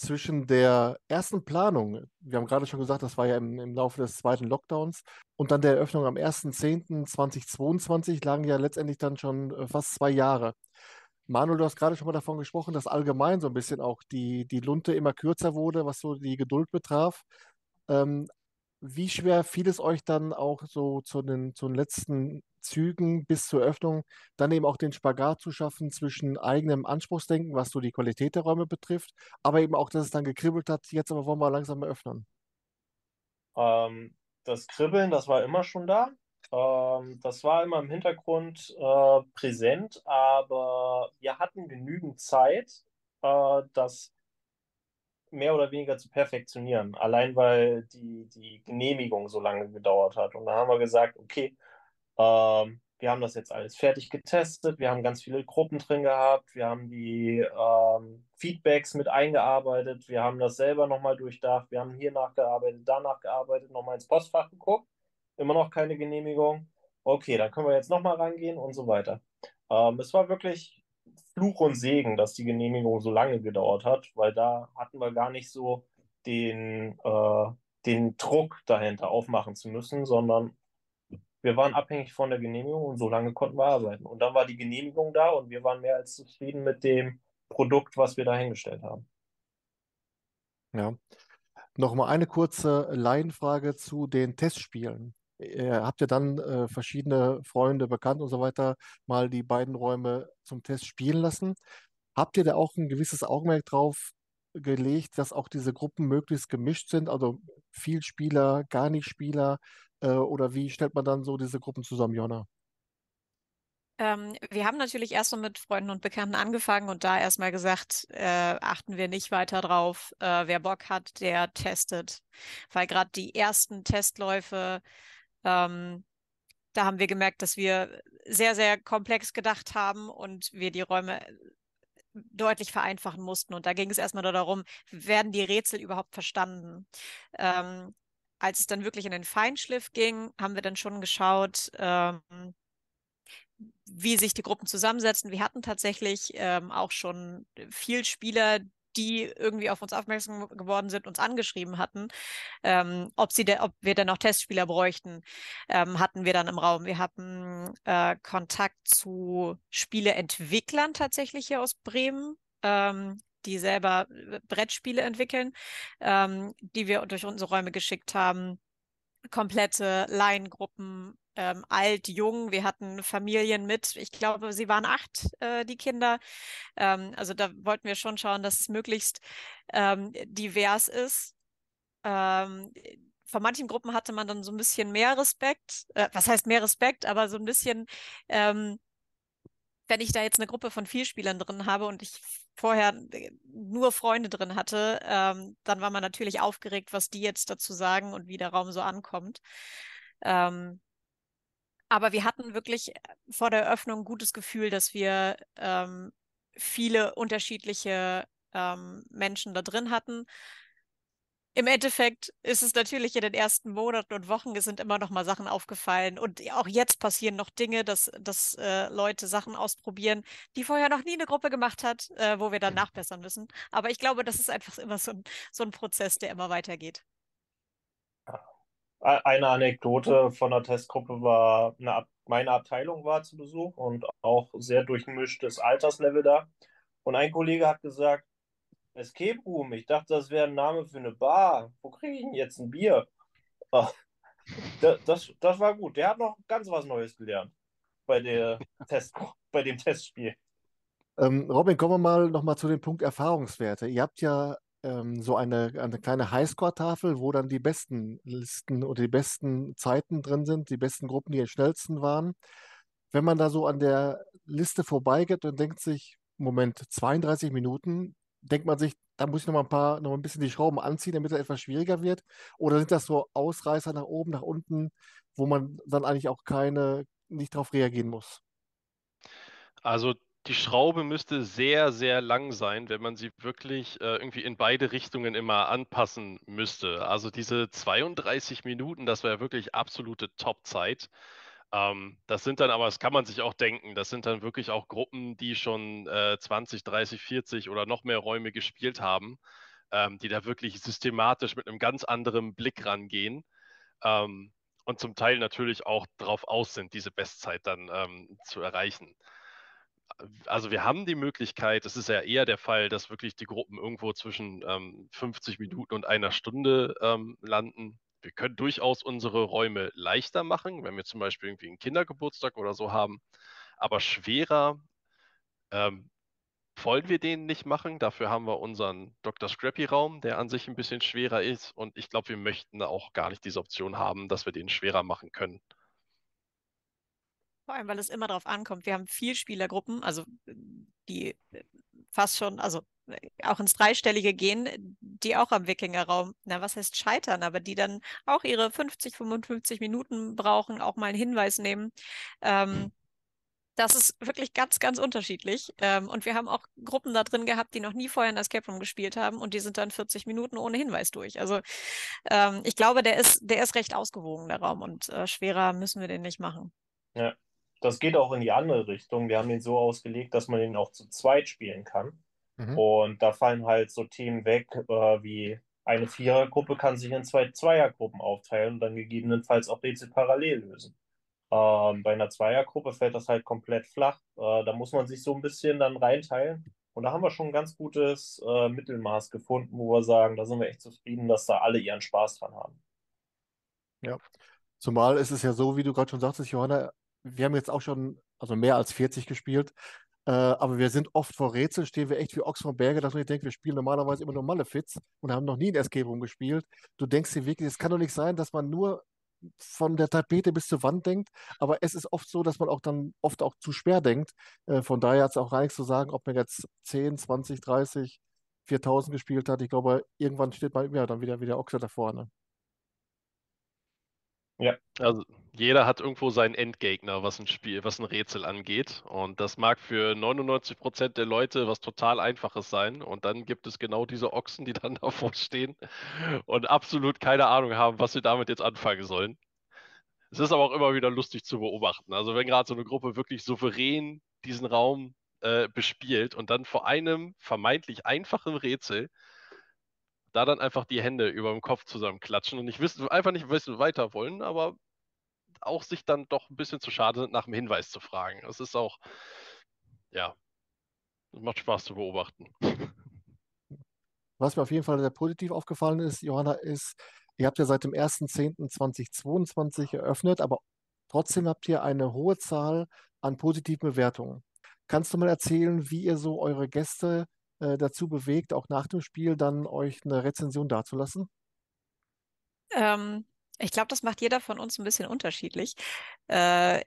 zwischen der ersten Planung, wir haben gerade schon gesagt, das war ja im, im Laufe des zweiten Lockdowns, und dann der Eröffnung am 1.10.2022 lagen ja letztendlich dann schon äh, fast zwei Jahre. Manuel, du hast gerade schon mal davon gesprochen, dass allgemein so ein bisschen auch die, die Lunte immer kürzer wurde, was so die Geduld betraf. Ähm, wie schwer fiel es euch dann auch so zu den, zu den letzten Zügen bis zur Öffnung, dann eben auch den Spagat zu schaffen zwischen eigenem Anspruchsdenken, was so die Qualität der Räume betrifft, aber eben auch, dass es dann gekribbelt hat, jetzt aber wollen wir langsam öffnen? Ähm, das Kribbeln, das war immer schon da. Ähm, das war immer im Hintergrund äh, präsent, aber wir hatten genügend Zeit, äh, das mehr oder weniger zu perfektionieren, allein weil die, die Genehmigung so lange gedauert hat. Und da haben wir gesagt, okay, ähm, wir haben das jetzt alles fertig getestet, wir haben ganz viele Gruppen drin gehabt, wir haben die ähm, Feedbacks mit eingearbeitet, wir haben das selber nochmal durchdacht, wir haben hier nachgearbeitet, da nachgearbeitet, nochmal ins Postfach geguckt, immer noch keine Genehmigung. Okay, dann können wir jetzt nochmal rangehen und so weiter. Ähm, es war wirklich Fluch und Segen, dass die Genehmigung so lange gedauert hat, weil da hatten wir gar nicht so den, äh, den Druck dahinter aufmachen zu müssen, sondern wir waren abhängig von der Genehmigung und so lange konnten wir arbeiten. Und dann war die Genehmigung da und wir waren mehr als zufrieden mit dem Produkt, was wir da hingestellt haben. Ja. Nochmal eine kurze Laienfrage zu den Testspielen habt ihr dann äh, verschiedene Freunde, Bekannte und so weiter mal die beiden Räume zum Test spielen lassen. Habt ihr da auch ein gewisses Augenmerk drauf gelegt, dass auch diese Gruppen möglichst gemischt sind, also viel Spieler, gar nicht Spieler? Äh, oder wie stellt man dann so diese Gruppen zusammen, Jonna? Ähm, wir haben natürlich erst mal mit Freunden und Bekannten angefangen und da erstmal gesagt, äh, achten wir nicht weiter drauf. Äh, wer Bock hat, der testet. Weil gerade die ersten Testläufe ähm, da haben wir gemerkt, dass wir sehr, sehr komplex gedacht haben und wir die Räume deutlich vereinfachen mussten. Und da ging es erstmal nur darum, werden die Rätsel überhaupt verstanden? Ähm, als es dann wirklich in den Feinschliff ging, haben wir dann schon geschaut, ähm, wie sich die Gruppen zusammensetzen. Wir hatten tatsächlich ähm, auch schon viel Spieler, die irgendwie auf uns aufmerksam geworden sind, uns angeschrieben hatten, ähm, ob, sie ob wir denn noch Testspieler bräuchten, ähm, hatten wir dann im Raum. Wir hatten äh, Kontakt zu Spieleentwicklern tatsächlich hier aus Bremen, ähm, die selber äh, Brettspiele entwickeln, ähm, die wir durch unsere Räume geschickt haben. Komplette Laiengruppen, ähm, alt, jung. Wir hatten Familien mit. Ich glaube, sie waren acht, äh, die Kinder. Ähm, also da wollten wir schon schauen, dass es möglichst ähm, divers ist. Ähm, von manchen Gruppen hatte man dann so ein bisschen mehr Respekt. Äh, was heißt mehr Respekt? Aber so ein bisschen, ähm, wenn ich da jetzt eine Gruppe von vier Spielern drin habe und ich vorher äh, nur Freunde drin hatte, ähm, dann war man natürlich aufgeregt, was die jetzt dazu sagen und wie der Raum so ankommt. Ähm, aber wir hatten wirklich äh, vor der Eröffnung ein gutes Gefühl, dass wir ähm, viele unterschiedliche ähm, Menschen da drin hatten. Im Endeffekt ist es natürlich in den ersten Monaten und Wochen, es sind immer noch mal Sachen aufgefallen. Und auch jetzt passieren noch Dinge, dass, dass äh, Leute Sachen ausprobieren, die vorher noch nie eine Gruppe gemacht hat, äh, wo wir dann nachbessern müssen. Aber ich glaube, das ist einfach immer so ein, so ein Prozess, der immer weitergeht. Eine Anekdote von der Testgruppe war, eine, meine Abteilung war zu Besuch und auch sehr durchmischtes Alterslevel da. Und ein Kollege hat gesagt, Escape Room, ich dachte, das wäre ein Name für eine Bar. Wo kriege ich denn jetzt ein Bier? Ach, das, das, das war gut. Der hat noch ganz was Neues gelernt bei, der Test, bei dem Testspiel. Ähm, Robin, kommen wir mal nochmal zu dem Punkt Erfahrungswerte. Ihr habt ja ähm, so eine, eine kleine Highscore-Tafel, wo dann die besten Listen oder die besten Zeiten drin sind, die besten Gruppen, die am schnellsten waren. Wenn man da so an der Liste vorbeigeht und denkt sich, Moment, 32 Minuten, denkt man sich, da muss ich noch mal ein paar, noch ein bisschen die Schrauben anziehen, damit es etwas schwieriger wird? Oder sind das so Ausreißer nach oben, nach unten, wo man dann eigentlich auch keine, nicht darauf reagieren muss? Also die Schraube müsste sehr, sehr lang sein, wenn man sie wirklich äh, irgendwie in beide Richtungen immer anpassen müsste. Also diese 32 Minuten, das wäre wirklich absolute Top-Zeit. Ähm, das sind dann aber, das kann man sich auch denken, das sind dann wirklich auch Gruppen, die schon äh, 20, 30, 40 oder noch mehr Räume gespielt haben, ähm, die da wirklich systematisch mit einem ganz anderen Blick rangehen. Ähm, und zum Teil natürlich auch darauf aus sind, diese Bestzeit dann ähm, zu erreichen also wir haben die Möglichkeit, das ist ja eher der Fall, dass wirklich die Gruppen irgendwo zwischen ähm, 50 Minuten und einer Stunde ähm, landen. Wir können durchaus unsere Räume leichter machen, wenn wir zum Beispiel irgendwie einen Kindergeburtstag oder so haben. Aber schwerer ähm, wollen wir den nicht machen. Dafür haben wir unseren Dr. Scrappy-Raum, der an sich ein bisschen schwerer ist. Und ich glaube, wir möchten auch gar nicht diese Option haben, dass wir den schwerer machen können. Vor allem, weil es immer darauf ankommt. Wir haben vier Spielergruppen, also die fast schon, also auch ins Dreistellige gehen, die auch am Wikingerraum, na, was heißt scheitern, aber die dann auch ihre 50, 55 Minuten brauchen, auch mal einen Hinweis nehmen. Ähm, das ist wirklich ganz, ganz unterschiedlich. Ähm, und wir haben auch Gruppen da drin gehabt, die noch nie vorher in Escape Room gespielt haben und die sind dann 40 Minuten ohne Hinweis durch. Also ähm, ich glaube, der ist, der ist recht ausgewogen, der Raum, und äh, schwerer müssen wir den nicht machen. Ja, das geht auch in die andere Richtung. Wir haben ihn so ausgelegt, dass man ihn auch zu zweit spielen kann. Mhm. Und da fallen halt so Themen weg, äh, wie eine Vierergruppe kann sich in zwei Zweiergruppen aufteilen und dann gegebenenfalls auch Rätsel parallel lösen. Ähm, bei einer Zweiergruppe fällt das halt komplett flach. Äh, da muss man sich so ein bisschen dann reinteilen. Und da haben wir schon ein ganz gutes äh, Mittelmaß gefunden, wo wir sagen, da sind wir echt zufrieden, dass da alle ihren Spaß dran haben. Ja, zumal ist es ja so, wie du gerade schon sagtest, Johanna, wir haben jetzt auch schon also mehr als 40 gespielt, äh, aber wir sind oft vor Rätseln, stehen wir echt wie Ochs vom Berge, dass ich denke, wir spielen normalerweise immer nur Malefiz und haben noch nie ein Escape Room gespielt. Du denkst dir wirklich, es kann doch nicht sein, dass man nur von der Tapete bis zur Wand denkt, aber es ist oft so, dass man auch dann oft auch zu schwer denkt. Äh, von daher hat es auch gar nichts zu sagen, ob man jetzt 10, 20, 30, 4000 gespielt hat. Ich glaube, irgendwann steht man ja dann wieder, wieder Ochse da vorne. Ja. Also jeder hat irgendwo seinen Endgegner, was ein Spiel, was ein Rätsel angeht. Und das mag für 99% der Leute was total Einfaches sein. Und dann gibt es genau diese Ochsen, die dann davor stehen und absolut keine Ahnung haben, was sie damit jetzt anfangen sollen. Es ist aber auch immer wieder lustig zu beobachten. Also wenn gerade so eine Gruppe wirklich souverän diesen Raum äh, bespielt und dann vor einem vermeintlich einfachen Rätsel da dann einfach die Hände über dem Kopf zusammenklatschen und nicht wissen, einfach nicht wissen weiter wollen, aber auch sich dann doch ein bisschen zu schade sind, nach dem Hinweis zu fragen. Das ist auch, ja, macht Spaß zu beobachten. Was mir auf jeden Fall sehr positiv aufgefallen ist, Johanna, ist, ihr habt ja seit dem 1.10.2022 eröffnet, aber trotzdem habt ihr eine hohe Zahl an positiven Bewertungen. Kannst du mal erzählen, wie ihr so eure Gäste äh, dazu bewegt, auch nach dem Spiel dann euch eine Rezension dazulassen? Ähm, ich glaube, das macht jeder von uns ein bisschen unterschiedlich. Äh,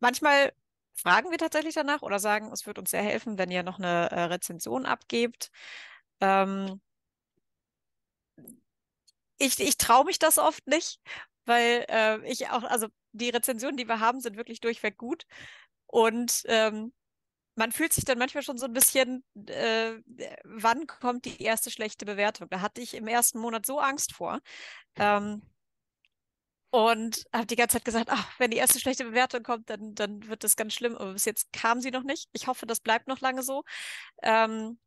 manchmal fragen wir tatsächlich danach oder sagen, es wird uns sehr helfen, wenn ihr noch eine äh, Rezension abgebt. Ähm, ich ich traue mich das oft nicht, weil äh, ich auch, also die Rezensionen, die wir haben, sind wirklich durchweg gut. Und ähm, man fühlt sich dann manchmal schon so ein bisschen, äh, wann kommt die erste schlechte Bewertung? Da hatte ich im ersten Monat so Angst vor. Ähm, und habe die ganze Zeit gesagt, ach, wenn die erste schlechte Bewertung kommt, dann, dann wird das ganz schlimm. Aber bis jetzt kam sie noch nicht. Ich hoffe, das bleibt noch lange so. Ähm,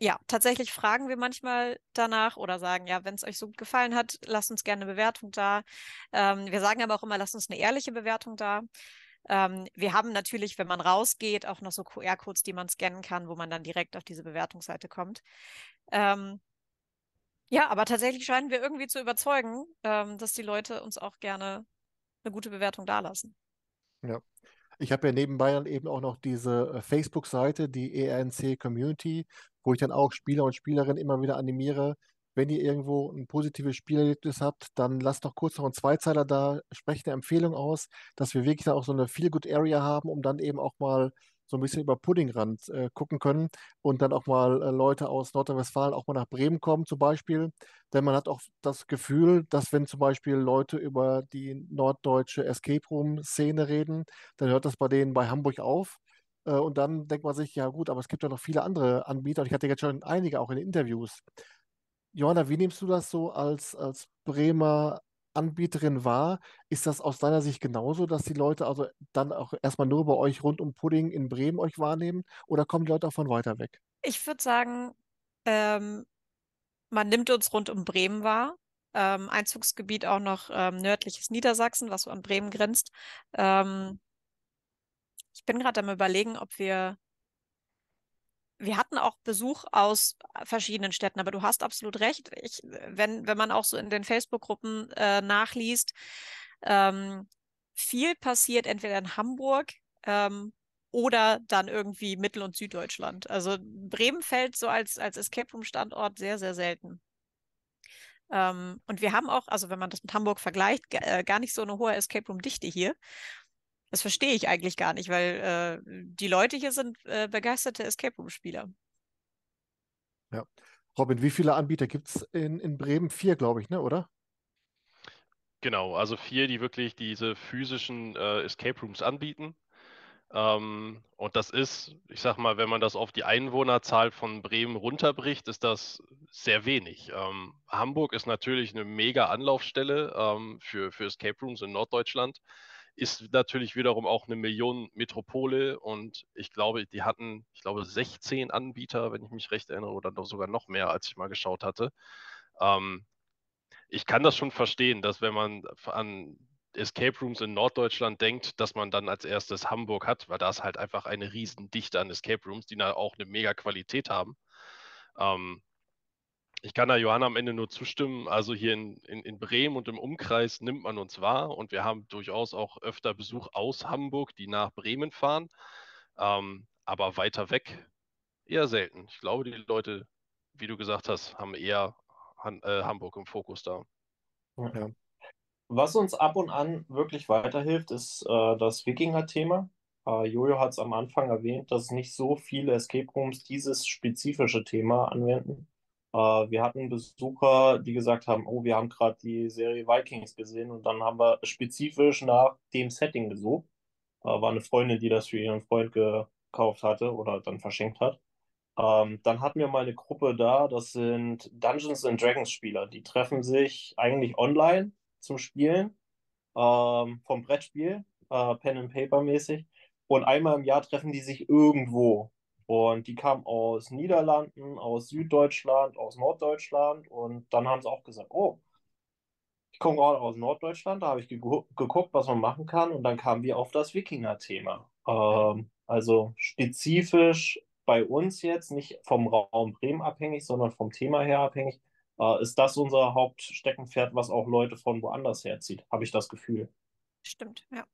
ja, tatsächlich fragen wir manchmal danach oder sagen, ja, wenn es euch so gut gefallen hat, lasst uns gerne eine Bewertung da. Ähm, wir sagen aber auch immer, lasst uns eine ehrliche Bewertung da. Ähm, wir haben natürlich, wenn man rausgeht, auch noch so QR-Codes, die man scannen kann, wo man dann direkt auf diese Bewertungsseite kommt. Ähm, ja, aber tatsächlich scheinen wir irgendwie zu überzeugen, ähm, dass die Leute uns auch gerne eine gute Bewertung dalassen. Ja. Ich habe ja nebenbei dann eben auch noch diese äh, Facebook-Seite, die ERNC Community, wo ich dann auch Spieler und Spielerinnen immer wieder animiere, wenn ihr irgendwo ein positives Spielerlebnis habt, dann lasst doch kurz noch einen Zweizeiler da, sprecht eine Empfehlung aus, dass wir wirklich dann auch so eine Feel-Good-Area haben, um dann eben auch mal so ein bisschen über Puddingrand äh, gucken können und dann auch mal äh, Leute aus Nordrhein-Westfalen auch mal nach Bremen kommen zum Beispiel. Denn man hat auch das Gefühl, dass wenn zum Beispiel Leute über die norddeutsche Escape Room-Szene reden, dann hört das bei denen bei Hamburg auf. Äh, und dann denkt man sich, ja gut, aber es gibt ja noch viele andere Anbieter und ich hatte jetzt schon einige auch in Interviews. Johanna, wie nimmst du das so als, als Bremer Anbieterin wahr? Ist das aus deiner Sicht genauso, dass die Leute also dann auch erstmal nur bei euch rund um Pudding in Bremen euch wahrnehmen oder kommen die Leute auch von weiter weg? Ich würde sagen, ähm, man nimmt uns rund um Bremen wahr. Ähm, Einzugsgebiet auch noch ähm, nördliches Niedersachsen, was so an Bremen grenzt. Ähm, ich bin gerade am Überlegen, ob wir wir hatten auch Besuch aus verschiedenen Städten, aber du hast absolut recht. Ich, wenn, wenn man auch so in den Facebook-Gruppen äh, nachliest, ähm, viel passiert entweder in Hamburg ähm, oder dann irgendwie Mittel- und Süddeutschland. Also Bremen fällt so als, als Escape Room-Standort sehr, sehr selten. Ähm, und wir haben auch, also wenn man das mit Hamburg vergleicht, äh, gar nicht so eine hohe Escape Room-Dichte hier. Das verstehe ich eigentlich gar nicht, weil äh, die Leute hier sind äh, begeisterte Escape Room-Spieler. Ja. Robin, wie viele Anbieter gibt es in, in Bremen? Vier, glaube ich, ne, oder? Genau, also vier, die wirklich diese physischen äh, Escape Rooms anbieten. Ähm, und das ist, ich sag mal, wenn man das auf die Einwohnerzahl von Bremen runterbricht, ist das sehr wenig. Ähm, Hamburg ist natürlich eine mega Anlaufstelle ähm, für, für Escape Rooms in Norddeutschland ist natürlich wiederum auch eine Millionenmetropole und ich glaube, die hatten, ich glaube, 16 Anbieter, wenn ich mich recht erinnere, oder sogar noch mehr, als ich mal geschaut hatte. Ähm, ich kann das schon verstehen, dass wenn man an Escape Rooms in Norddeutschland denkt, dass man dann als erstes Hamburg hat, weil da ist halt einfach eine Riesendichte an Escape Rooms, die da auch eine mega Qualität haben. Ähm, ich kann da Johanna am Ende nur zustimmen. Also hier in, in, in, Bremen und im Umkreis nimmt man uns wahr und wir haben durchaus auch öfter Besuch aus Hamburg, die nach Bremen fahren. Ähm, aber weiter weg eher selten. Ich glaube, die Leute, wie du gesagt hast, haben eher Han äh, Hamburg im Fokus da. Ja. Was uns ab und an wirklich weiterhilft, ist äh, das Wikinger-Thema. Äh, Jojo hat es am Anfang erwähnt, dass nicht so viele Escape Rooms dieses spezifische Thema anwenden. Äh, wir hatten Besucher, die gesagt haben, oh, wir haben gerade die Serie Vikings gesehen und dann haben wir spezifisch nach dem Setting gesucht. Äh, war eine Freundin, die das für ihren Freund gekauft hatte oder dann verschenkt hat. Ähm, dann hatten wir mal eine Gruppe da, das sind Dungeons and Dragons Spieler. Die treffen sich eigentlich online zum Spielen ähm, vom Brettspiel, äh, Pen and Paper mäßig. Und einmal im Jahr treffen die sich irgendwo. Und die kamen aus Niederlanden, aus Süddeutschland, aus Norddeutschland. Und dann haben sie auch gesagt, oh, ich komme gerade aus Norddeutschland, da habe ich geguckt, was man machen kann. Und dann kamen wir auf das Wikinger-Thema. Ähm, also spezifisch bei uns jetzt, nicht vom Raum Bremen abhängig, sondern vom Thema her abhängig, äh, ist das unser Hauptsteckenpferd, was auch Leute von woanders herzieht, habe ich das Gefühl. Stimmt, ja.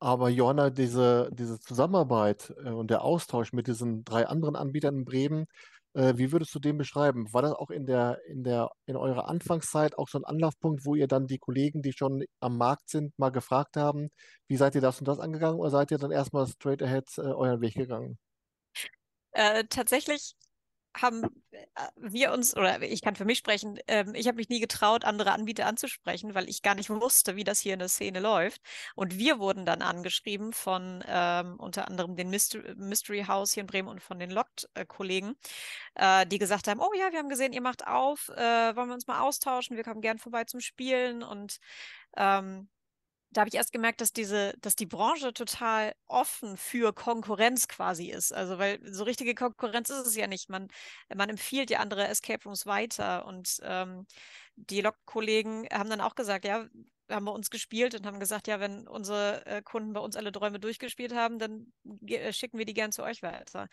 Aber Johanna, diese, diese Zusammenarbeit äh, und der Austausch mit diesen drei anderen Anbietern in Bremen, äh, wie würdest du den beschreiben? War das auch in der, in der, in eurer Anfangszeit auch so ein Anlaufpunkt, wo ihr dann die Kollegen, die schon am Markt sind, mal gefragt haben, wie seid ihr das und das angegangen oder seid ihr dann erstmal straight ahead äh, euren Weg gegangen? Äh, tatsächlich haben äh, wir uns, oder ich kann für mich sprechen, ähm, ich habe mich nie getraut, andere Anbieter anzusprechen, weil ich gar nicht wusste, wie das hier in der Szene läuft. Und wir wurden dann angeschrieben von ähm, unter anderem den Mystery, House hier in Bremen und von den Locked-Kollegen, äh, die gesagt haben, oh ja, wir haben gesehen, ihr macht auf, äh, wollen wir uns mal austauschen, wir kommen gern vorbei zum Spielen und ähm, da habe ich erst gemerkt, dass diese, dass die Branche total offen für Konkurrenz quasi ist. Also, weil so richtige Konkurrenz ist es ja nicht. Man, man empfiehlt ja andere Escape Rooms weiter. Und ähm, die Lok-Kollegen haben dann auch gesagt, ja, haben bei uns gespielt und haben gesagt, ja, wenn unsere äh, Kunden bei uns alle Träume durchgespielt haben, dann äh, schicken wir die gern zu euch weiter.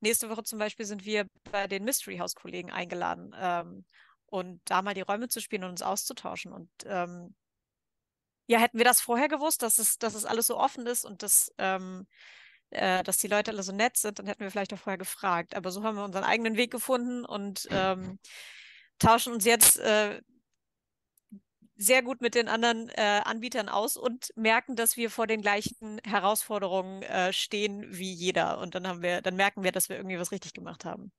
Nächste Woche zum Beispiel sind wir bei den Mystery House Kollegen eingeladen ähm, und da mal die Räume zu spielen und uns auszutauschen. Und ähm, ja, hätten wir das vorher gewusst, dass es, dass es alles so offen ist und dass, ähm, äh, dass die Leute alle so nett sind, dann hätten wir vielleicht auch vorher gefragt. Aber so haben wir unseren eigenen Weg gefunden und ähm, tauschen uns jetzt äh, sehr gut mit den anderen äh, Anbietern aus und merken, dass wir vor den gleichen Herausforderungen äh, stehen wie jeder. Und dann haben wir, dann merken wir, dass wir irgendwie was richtig gemacht haben.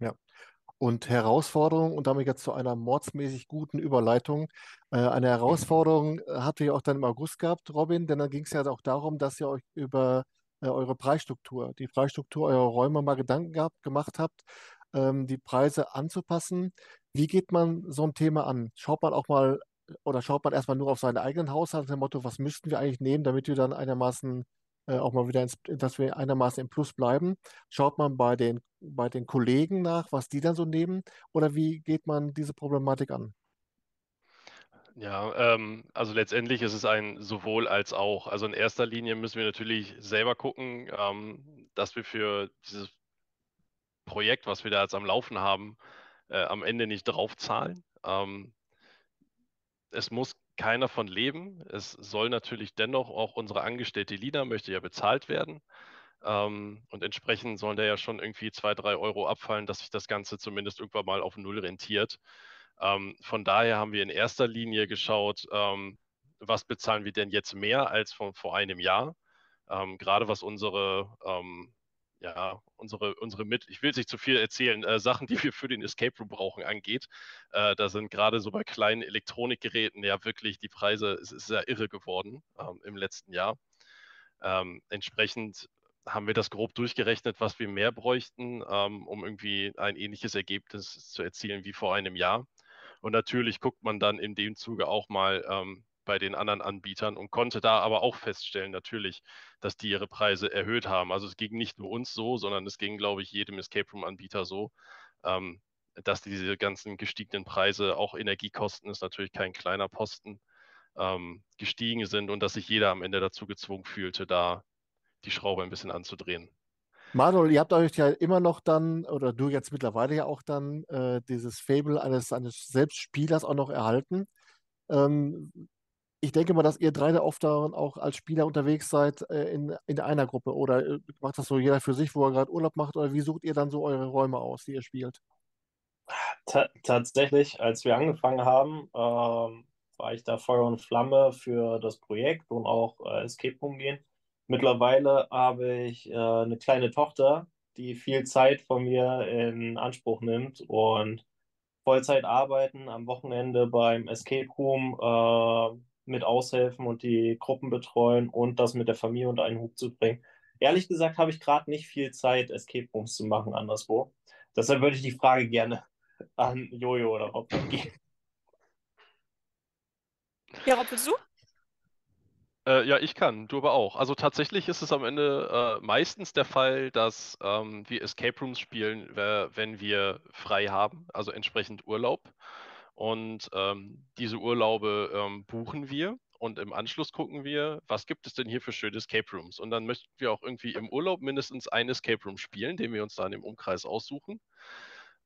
Ja. Und Herausforderung, und damit jetzt zu einer mordsmäßig guten Überleitung. Äh, eine Herausforderung äh, habt ihr auch dann im August gehabt, Robin, denn dann ging es ja auch darum, dass ihr euch über äh, eure Preisstruktur, die Preisstruktur eurer Räume mal Gedanken gehabt, gemacht habt, ähm, die Preise anzupassen. Wie geht man so ein Thema an? Schaut man auch mal oder schaut man erstmal nur auf seinen eigenen Haushalt, dem Motto, was müssten wir eigentlich nehmen, damit wir dann einigermaßen äh, auch mal wieder, ins, dass wir einigermaßen im Plus bleiben. Schaut man bei den, bei den Kollegen nach, was die dann so nehmen, oder wie geht man diese Problematik an? Ja, ähm, also letztendlich ist es ein sowohl als auch. Also in erster Linie müssen wir natürlich selber gucken, ähm, dass wir für dieses Projekt, was wir da jetzt am Laufen haben, äh, am Ende nicht draufzahlen. Ähm, es muss keiner von leben. Es soll natürlich dennoch auch unsere angestellte Lina möchte ja bezahlt werden. Ähm, und entsprechend sollen da ja schon irgendwie zwei, drei Euro abfallen, dass sich das Ganze zumindest irgendwann mal auf Null rentiert. Ähm, von daher haben wir in erster Linie geschaut, ähm, was bezahlen wir denn jetzt mehr als von vor einem Jahr? Ähm, gerade was unsere ähm, ja, unsere, unsere mit, ich will nicht zu viel erzählen, äh, Sachen, die wir für den Escape Room brauchen, angeht. Äh, da sind gerade so bei kleinen Elektronikgeräten ja wirklich die Preise, es ist sehr irre geworden ähm, im letzten Jahr. Ähm, entsprechend haben wir das grob durchgerechnet, was wir mehr bräuchten, ähm, um irgendwie ein ähnliches Ergebnis zu erzielen wie vor einem Jahr. Und natürlich guckt man dann in dem Zuge auch mal, ähm, bei den anderen Anbietern und konnte da aber auch feststellen, natürlich, dass die ihre Preise erhöht haben. Also es ging nicht nur uns so, sondern es ging, glaube ich, jedem Escape Room-Anbieter so, ähm, dass diese ganzen gestiegenen Preise, auch Energiekosten ist natürlich kein kleiner Posten, ähm, gestiegen sind und dass sich jeder am Ende dazu gezwungen fühlte, da die Schraube ein bisschen anzudrehen. Manuel, ihr habt euch ja immer noch dann, oder du jetzt mittlerweile ja auch dann, äh, dieses Fable eines, eines Selbstspielers auch noch erhalten. Ähm, ich denke mal, dass ihr drei da oft daran auch als Spieler unterwegs seid äh, in, in einer Gruppe. Oder äh, macht das so jeder für sich, wo er gerade Urlaub macht? Oder wie sucht ihr dann so eure Räume aus, die ihr spielt? Ta tatsächlich, als wir angefangen haben, ähm, war ich da Feuer und Flamme für das Projekt und auch äh, Escape Room gehen. Mittlerweile habe ich äh, eine kleine Tochter, die viel Zeit von mir in Anspruch nimmt und Vollzeit arbeiten, am Wochenende beim Escape Room äh, mit aushelfen und die Gruppen betreuen und das mit der Familie unter einen Hut zu bringen. Ehrlich gesagt habe ich gerade nicht viel Zeit, Escape Rooms zu machen anderswo. Deshalb würde ich die Frage gerne an Jojo oder Rob geben. Ja, Rob, willst du? Äh, ja, ich kann, du aber auch. Also tatsächlich ist es am Ende äh, meistens der Fall, dass ähm, wir Escape Rooms spielen, wenn wir frei haben, also entsprechend Urlaub. Und ähm, diese Urlaube ähm, buchen wir und im Anschluss gucken wir, was gibt es denn hier für schöne Escape Rooms. Und dann möchten wir auch irgendwie im Urlaub mindestens ein Escape Room spielen, den wir uns dann im Umkreis aussuchen.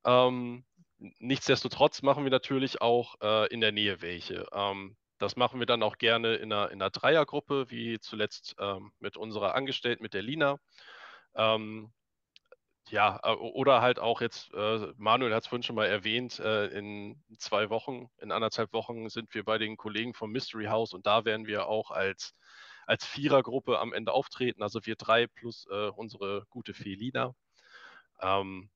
Ähm, nichtsdestotrotz machen wir natürlich auch äh, in der Nähe welche. Ähm, das machen wir dann auch gerne in einer, in einer Dreiergruppe, wie zuletzt ähm, mit unserer Angestellten, mit der Lina. Ähm, ja, äh, oder halt auch jetzt, äh, Manuel hat es vorhin schon mal erwähnt, äh, in zwei Wochen, in anderthalb Wochen sind wir bei den Kollegen vom Mystery House und da werden wir auch als, als Vierergruppe am Ende auftreten, also wir drei plus äh, unsere gute Felina. Ähm,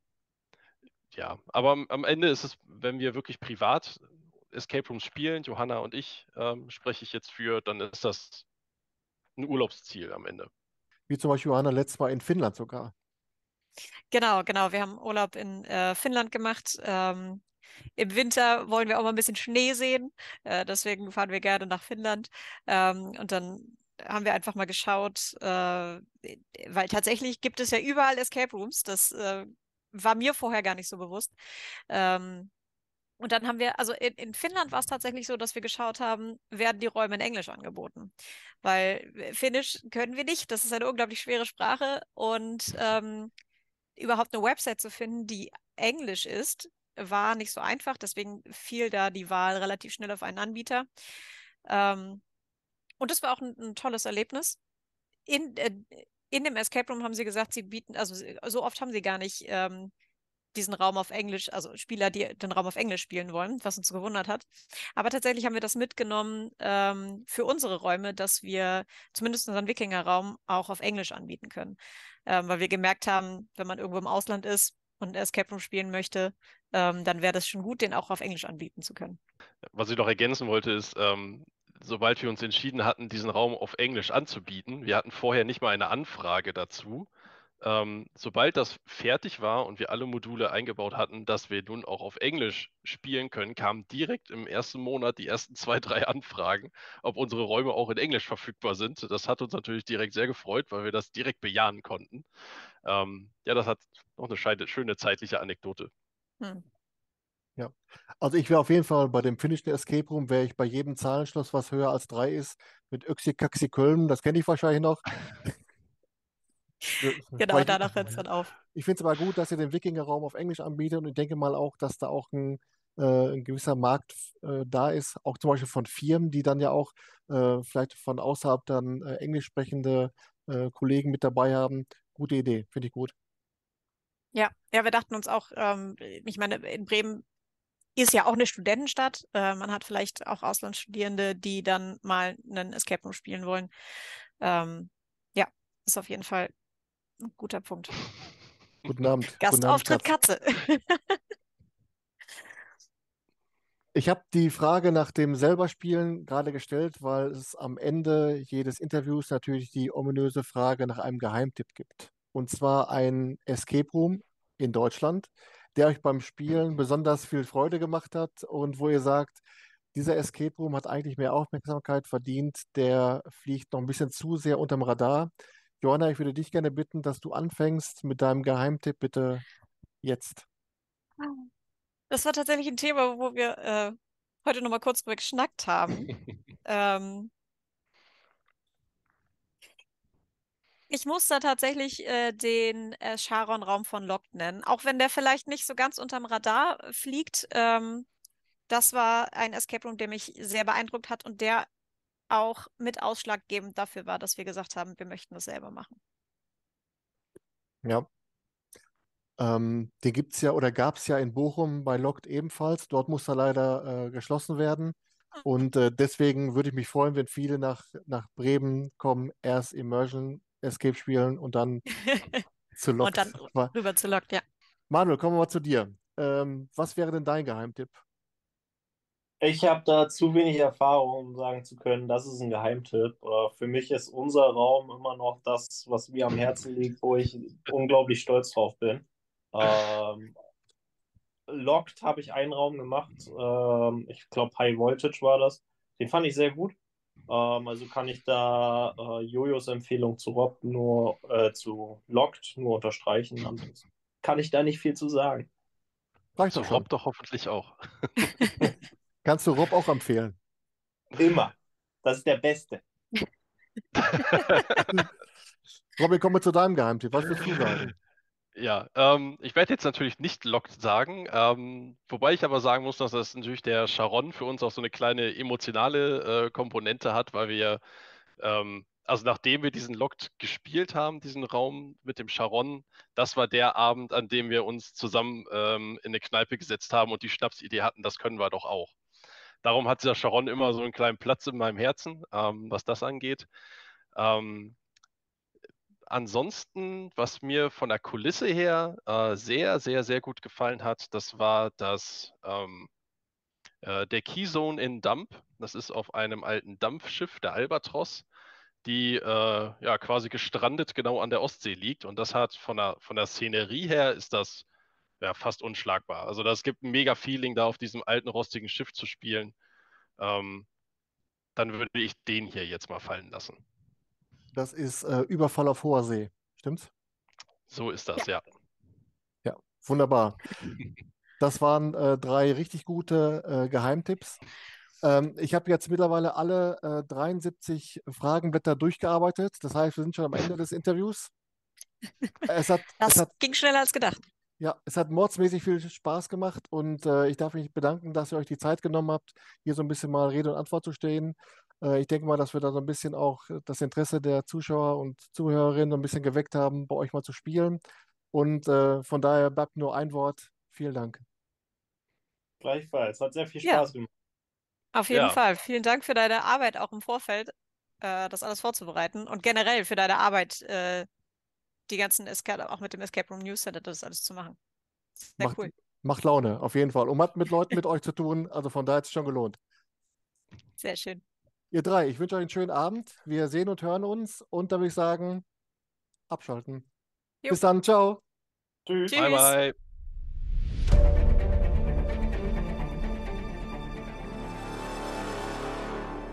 ja, aber am, am Ende ist es, wenn wir wirklich privat Escape Rooms spielen, Johanna und ich, ähm, spreche ich jetzt für, dann ist das ein Urlaubsziel am Ende. Wie zum Beispiel Johanna letztes Mal in Finnland sogar. Genau, genau. Wir haben Urlaub in äh, Finnland gemacht. Ähm, Im Winter wollen wir auch mal ein bisschen Schnee sehen. Äh, deswegen fahren wir gerne nach Finnland. Ähm, und dann haben wir einfach mal geschaut, äh, weil tatsächlich gibt es ja überall Escape Rooms. Das äh, war mir vorher gar nicht so bewusst. Ähm, und dann haben wir, also in, in Finnland war es tatsächlich so, dass wir geschaut haben, werden die Räume in Englisch angeboten. Weil äh, Finnisch können wir nicht, das ist eine unglaublich schwere Sprache und ähm, überhaupt eine Website zu finden, die Englisch ist, war nicht so einfach. Deswegen fiel da die Wahl relativ schnell auf einen Anbieter. Ähm, und das war auch ein, ein tolles Erlebnis. In, äh, in dem Escape Room haben sie gesagt, sie bieten, also so oft haben sie gar nicht ähm, diesen Raum auf Englisch, also Spieler, die den Raum auf Englisch spielen wollen, was uns gewundert hat. Aber tatsächlich haben wir das mitgenommen ähm, für unsere Räume, dass wir zumindest unseren Wikinger-Raum auch auf Englisch anbieten können. Ähm, weil wir gemerkt haben, wenn man irgendwo im Ausland ist und Escape Room spielen möchte, ähm, dann wäre das schon gut, den auch auf Englisch anbieten zu können. Was ich noch ergänzen wollte, ist, ähm, sobald wir uns entschieden hatten, diesen Raum auf Englisch anzubieten, wir hatten vorher nicht mal eine Anfrage dazu, ähm, sobald das fertig war und wir alle Module eingebaut hatten, dass wir nun auch auf Englisch spielen können, kamen direkt im ersten Monat die ersten zwei, drei Anfragen, ob unsere Räume auch in Englisch verfügbar sind. Das hat uns natürlich direkt sehr gefreut, weil wir das direkt bejahen konnten. Ähm, ja, das hat noch eine schöne zeitliche Anekdote. Hm. Ja, also ich wäre auf jeden Fall bei dem finnischen Escape Room, wäre ich bei jedem Zahlenschloss, was höher als drei ist, mit Öxi Kaxi Köln, das kenne ich wahrscheinlich noch. genau, danach hört es dann auf. Ich finde es aber gut, dass ihr den Wikinger-Raum auf Englisch anbietet und ich denke mal auch, dass da auch ein, äh, ein gewisser Markt äh, da ist, auch zum Beispiel von Firmen, die dann ja auch äh, vielleicht von außerhalb dann äh, englisch sprechende äh, Kollegen mit dabei haben. Gute Idee, finde ich gut. Ja, ja, wir dachten uns auch, ähm, ich meine, in Bremen ist ja auch eine Studentenstadt. Äh, man hat vielleicht auch Auslandsstudierende, die dann mal einen Escape Room spielen wollen. Ähm, ja, ist auf jeden Fall Guter Punkt. Guten Abend. Gastauftritt Guten Katze. Ich habe die Frage nach dem Selberspielen gerade gestellt, weil es am Ende jedes Interviews natürlich die ominöse Frage nach einem Geheimtipp gibt. Und zwar ein Escape Room in Deutschland, der euch beim Spielen besonders viel Freude gemacht hat und wo ihr sagt, dieser Escape Room hat eigentlich mehr Aufmerksamkeit verdient, der fliegt noch ein bisschen zu sehr unterm Radar. Johanna, ich würde dich gerne bitten, dass du anfängst mit deinem Geheimtipp bitte jetzt. Das war tatsächlich ein Thema, wo wir äh, heute nochmal kurz drüber geschnackt haben. ähm, ich muss da tatsächlich äh, den äh, Charon-Raum von Locke nennen, auch wenn der vielleicht nicht so ganz unterm Radar fliegt. Ähm, das war ein Escape Room, der mich sehr beeindruckt hat und der auch mit ausschlaggebend dafür war, dass wir gesagt haben, wir möchten das selber machen. Ja. Ähm, den gibt es ja oder gab es ja in Bochum bei Locked ebenfalls. Dort muss er leider äh, geschlossen werden. Ah. Und äh, deswegen würde ich mich freuen, wenn viele nach, nach Bremen kommen, erst Immersion Escape spielen und dann zu Locked. Und dann rüber zu Locked, ja. Manuel, kommen wir mal zu dir. Ähm, was wäre denn dein Geheimtipp? Ich habe da zu wenig Erfahrung, um sagen zu können, das ist ein Geheimtipp. Äh, Für mich ist unser Raum immer noch das, was mir am Herzen liegt, wo ich unglaublich stolz drauf bin. Ähm, Locked habe ich einen Raum gemacht. Ähm, ich glaube, High Voltage war das. Den fand ich sehr gut. Ähm, also kann ich da äh, Jojos Empfehlung zu Rob nur äh, zu Locked nur unterstreichen. Ansonsten kann ich da nicht viel zu sagen. Zu doch. Rob doch hoffentlich auch. Kannst du Rob auch empfehlen? Immer. Das ist der Beste. Robin, kommen wir zu deinem Geheimtipp. Was würdest du sagen? Ja, ähm, ich werde jetzt natürlich nicht Locked sagen, ähm, wobei ich aber sagen muss, dass das natürlich der Charon für uns auch so eine kleine emotionale äh, Komponente hat, weil wir, ähm, also nachdem wir diesen Locked gespielt haben, diesen Raum mit dem Charon, das war der Abend, an dem wir uns zusammen ähm, in eine Kneipe gesetzt haben und die Schnapsidee hatten, das können wir doch auch. Darum hat dieser Charon immer so einen kleinen Platz in meinem Herzen, ähm, was das angeht. Ähm, ansonsten, was mir von der Kulisse her äh, sehr, sehr, sehr gut gefallen hat, das war das ähm, äh, der Keyzone in Dump. Das ist auf einem alten Dampfschiff, der Albatros, die äh, ja quasi gestrandet genau an der Ostsee liegt. Und das hat von der, von der Szenerie her ist das ja fast unschlagbar. Also das gibt ein mega Feeling, da auf diesem alten rostigen Schiff zu spielen. Ähm, dann würde ich den hier jetzt mal fallen lassen. Das ist äh, Überfall auf hoher See. Stimmt's? So ist das, ja. Ja, wunderbar. Das waren äh, drei richtig gute äh, Geheimtipps. Ähm, ich habe jetzt mittlerweile alle äh, 73 Fragenblätter durchgearbeitet. Das heißt, wir sind schon am Ende des Interviews. Es hat, es Das hat, ging schneller als gedacht. Ja, es hat mordsmäßig viel Spaß gemacht und äh, ich darf mich bedanken, dass ihr euch die Zeit genommen habt, hier so ein bisschen mal Rede und Antwort zu stehen. Äh, ich denke mal, dass wir da so ein bisschen auch das Interesse der Zuschauer und Zuhörerinnen ein bisschen geweckt haben, bei euch mal zu spielen. Und äh, von daher bleibt nur ein Wort. Vielen Dank. Gleichfalls. Hat sehr viel Ja. Spaß gemacht. Auf jeden Ja. Fall. Vielen Dank für deine Arbeit auch im Vorfeld, äh, das alles vorzubereiten und generell für deine Arbeit, äh, die ganzen Escape, auch mit dem Escape Room News Center, das alles zu machen. Sehr Macht, cool. macht Laune, auf jeden Fall. Und hat mit Leuten mit euch zu tun. Also von daher hat es schon gelohnt. Sehr schön. Ihr drei, ich wünsche euch einen schönen Abend. Wir sehen und hören uns. Und da würde ich sagen, abschalten. Jo. Bis dann. Ciao. Tschüss. Tschüss. Bye, bye.